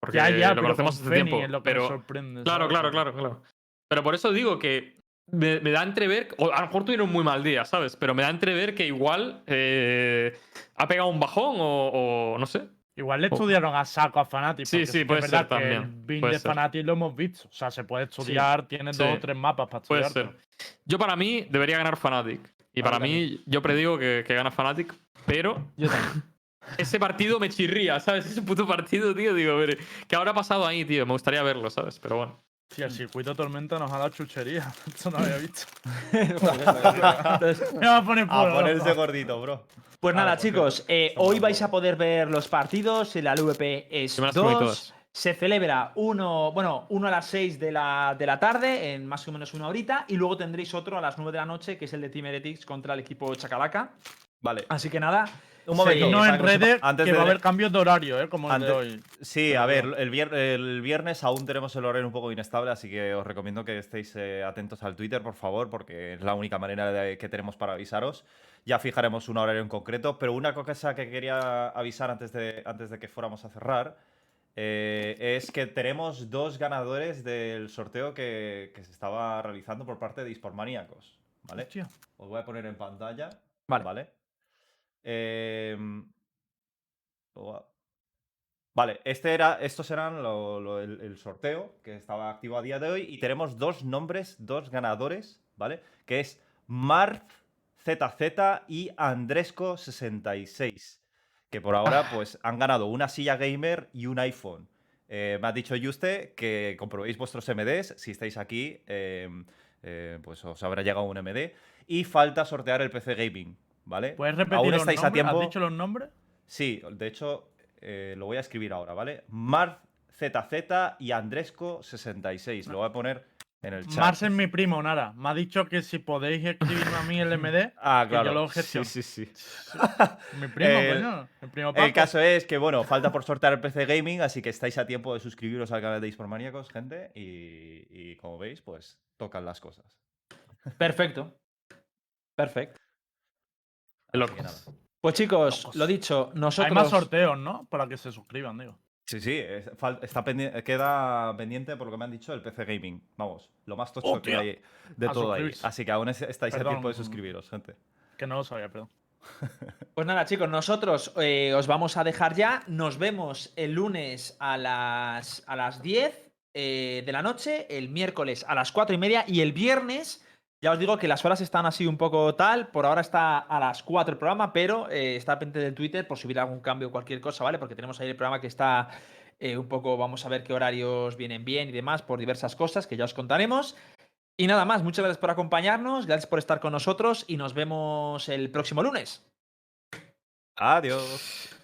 C: Porque
A: ya, ya,
C: lo
A: pero
C: conocemos
A: con
C: hace
A: Fénix
C: tiempo.
A: es lo que me
C: pero,
A: sorprende.
C: Claro, claro, claro, claro. Pero por eso digo que me, me da entrever, o a lo mejor tuvieron un muy mal día, ¿sabes? Pero me da entrever que igual eh, ha pegado un bajón o, o no sé.
A: Igual le
C: Oh.
A: estudiaron a saco a Fnatic.
C: Sí, sí,
A: que
C: puede
A: es verdad
C: ser
A: que
C: también,
A: El bin
C: puede
A: de
C: ser.
A: Fnatic lo hemos visto. O sea, se puede estudiar, tiene
C: Sí.
A: dos o tres mapas para
C: Puede
A: estudiar.
C: ser. Yo para mí debería ganar Fnatic. Y para mí, yo predigo que, que gana Fnatic, pero
B: Yo también.
C: ese partido me chirría, ¿sabes? Ese puto partido, tío, digo, a ver, ¿qué habrá pasado ahí, tío? Me gustaría verlo, ¿sabes? Pero bueno.
A: Sí, el circuito tormenta nos ha dado chuchería. Esto no había visto. Me va a poner
D: A
A: por
D: ponerse gordito, bro.
B: Pues nada,
D: por
B: chicos, eh, hoy vais a poder ver los partidos. La LVP es
C: Yo me las comí
B: 2.
C: todas.
B: Se celebra uno, bueno, uno a las 6 de la, de la tarde, en más o menos una horita, y luego tendréis otro a las 9 de la noche, que es el de Team Heretics contra el equipo Chacalaca.
D: Vale.
B: Así que nada.
D: Un momento.
A: No en redes
D: antes
A: que
D: de-
A: va a haber cambios de horario, ¿eh? Como el de
D: Antes-
A: hoy.
D: Sí, a ver, el, vier- el viernes aún tenemos el horario un poco inestable, así que os recomiendo que estéis eh, atentos al Twitter, por favor, porque es la única manera de- que tenemos para avisaros. Ya fijaremos un horario en concreto, pero una cosa que quería avisar antes de, antes de que fuéramos a cerrar eh, es que tenemos dos ganadores del sorteo que, que se estaba realizando por parte de Dispormaníacos, ¿vale?
A: Hostia.
D: Os voy a poner en pantalla.
B: Vale.
D: ¿Vale? Em, a- Vale, este era, estos eran lo- lo- el, el sorteo que estaba activo a día de hoy y tenemos dos nombres, dos ganadores, ¿vale? Que es Marv ZZ y Andresco66, que por ahora pues han ganado una silla gamer y un iPhone. Eh, me ha dicho Juste que comprobéis vuestros MDs, si estáis aquí, em, eh, pues os habrá llegado un MD. Y falta sortear el PC Gaming, ¿vale?
A: ¿Puedes repetir
D: Aún
A: los
D: estáis a tiempo.
A: ¿Has dicho los nombres?
D: Sí, de hecho, eh, lo voy a escribir ahora, ¿vale? Marv ZZ y Andresco66. Lo voy a poner en el chat.
A: Mars es mi primo, Nara. Me ha dicho que si podéis escribirme a mí el MD,
D: Ah,
A: que yo
D: claro.
A: lo
D: sí,
A: gestiono.
D: sí, sí.
A: mi primo,
D: El-
A: coño. El primo
D: El caso es que, bueno, falta por sortear el PC Gaming, así que estáis a tiempo de suscribiros al canal de Dispormaníacos, gente. Y, y como veis, pues tocan las cosas.
B: Perfecto. Perfecto. Pues chicos,
A: Locos.
B: lo dicho, nosotros.
A: Hay más sorteos, ¿no? Para que se suscriban, digo.
D: Sí, sí, es- está pendi- queda pendiente por lo que me han dicho el PC Gaming. Vamos, lo más tocho que hay de
A: A
D: todo ahí. Así que aún es- estáis a tiempo de
A: Perdón.
D: suscribiros, gente.
A: Que no lo sabía, perdón.
B: Pues nada, chicos, nosotros eh, os vamos a dejar ya. Nos vemos el lunes a las, a las 10 eh, de la noche, el miércoles a las 4 y media y el viernes. Ya os digo que las horas están así un poco tal. Por ahora está a las 4 el programa, pero eh, está pendiente del Twitter por si hubiera algún cambio o cualquier cosa, ¿vale? Porque tenemos ahí el programa que está eh, un poco. Vamos a ver qué horarios vienen bien y demás por diversas cosas que ya os contaremos. Y nada más, muchas gracias por acompañarnos, gracias por estar con nosotros y nos vemos el próximo lunes.
D: Adiós.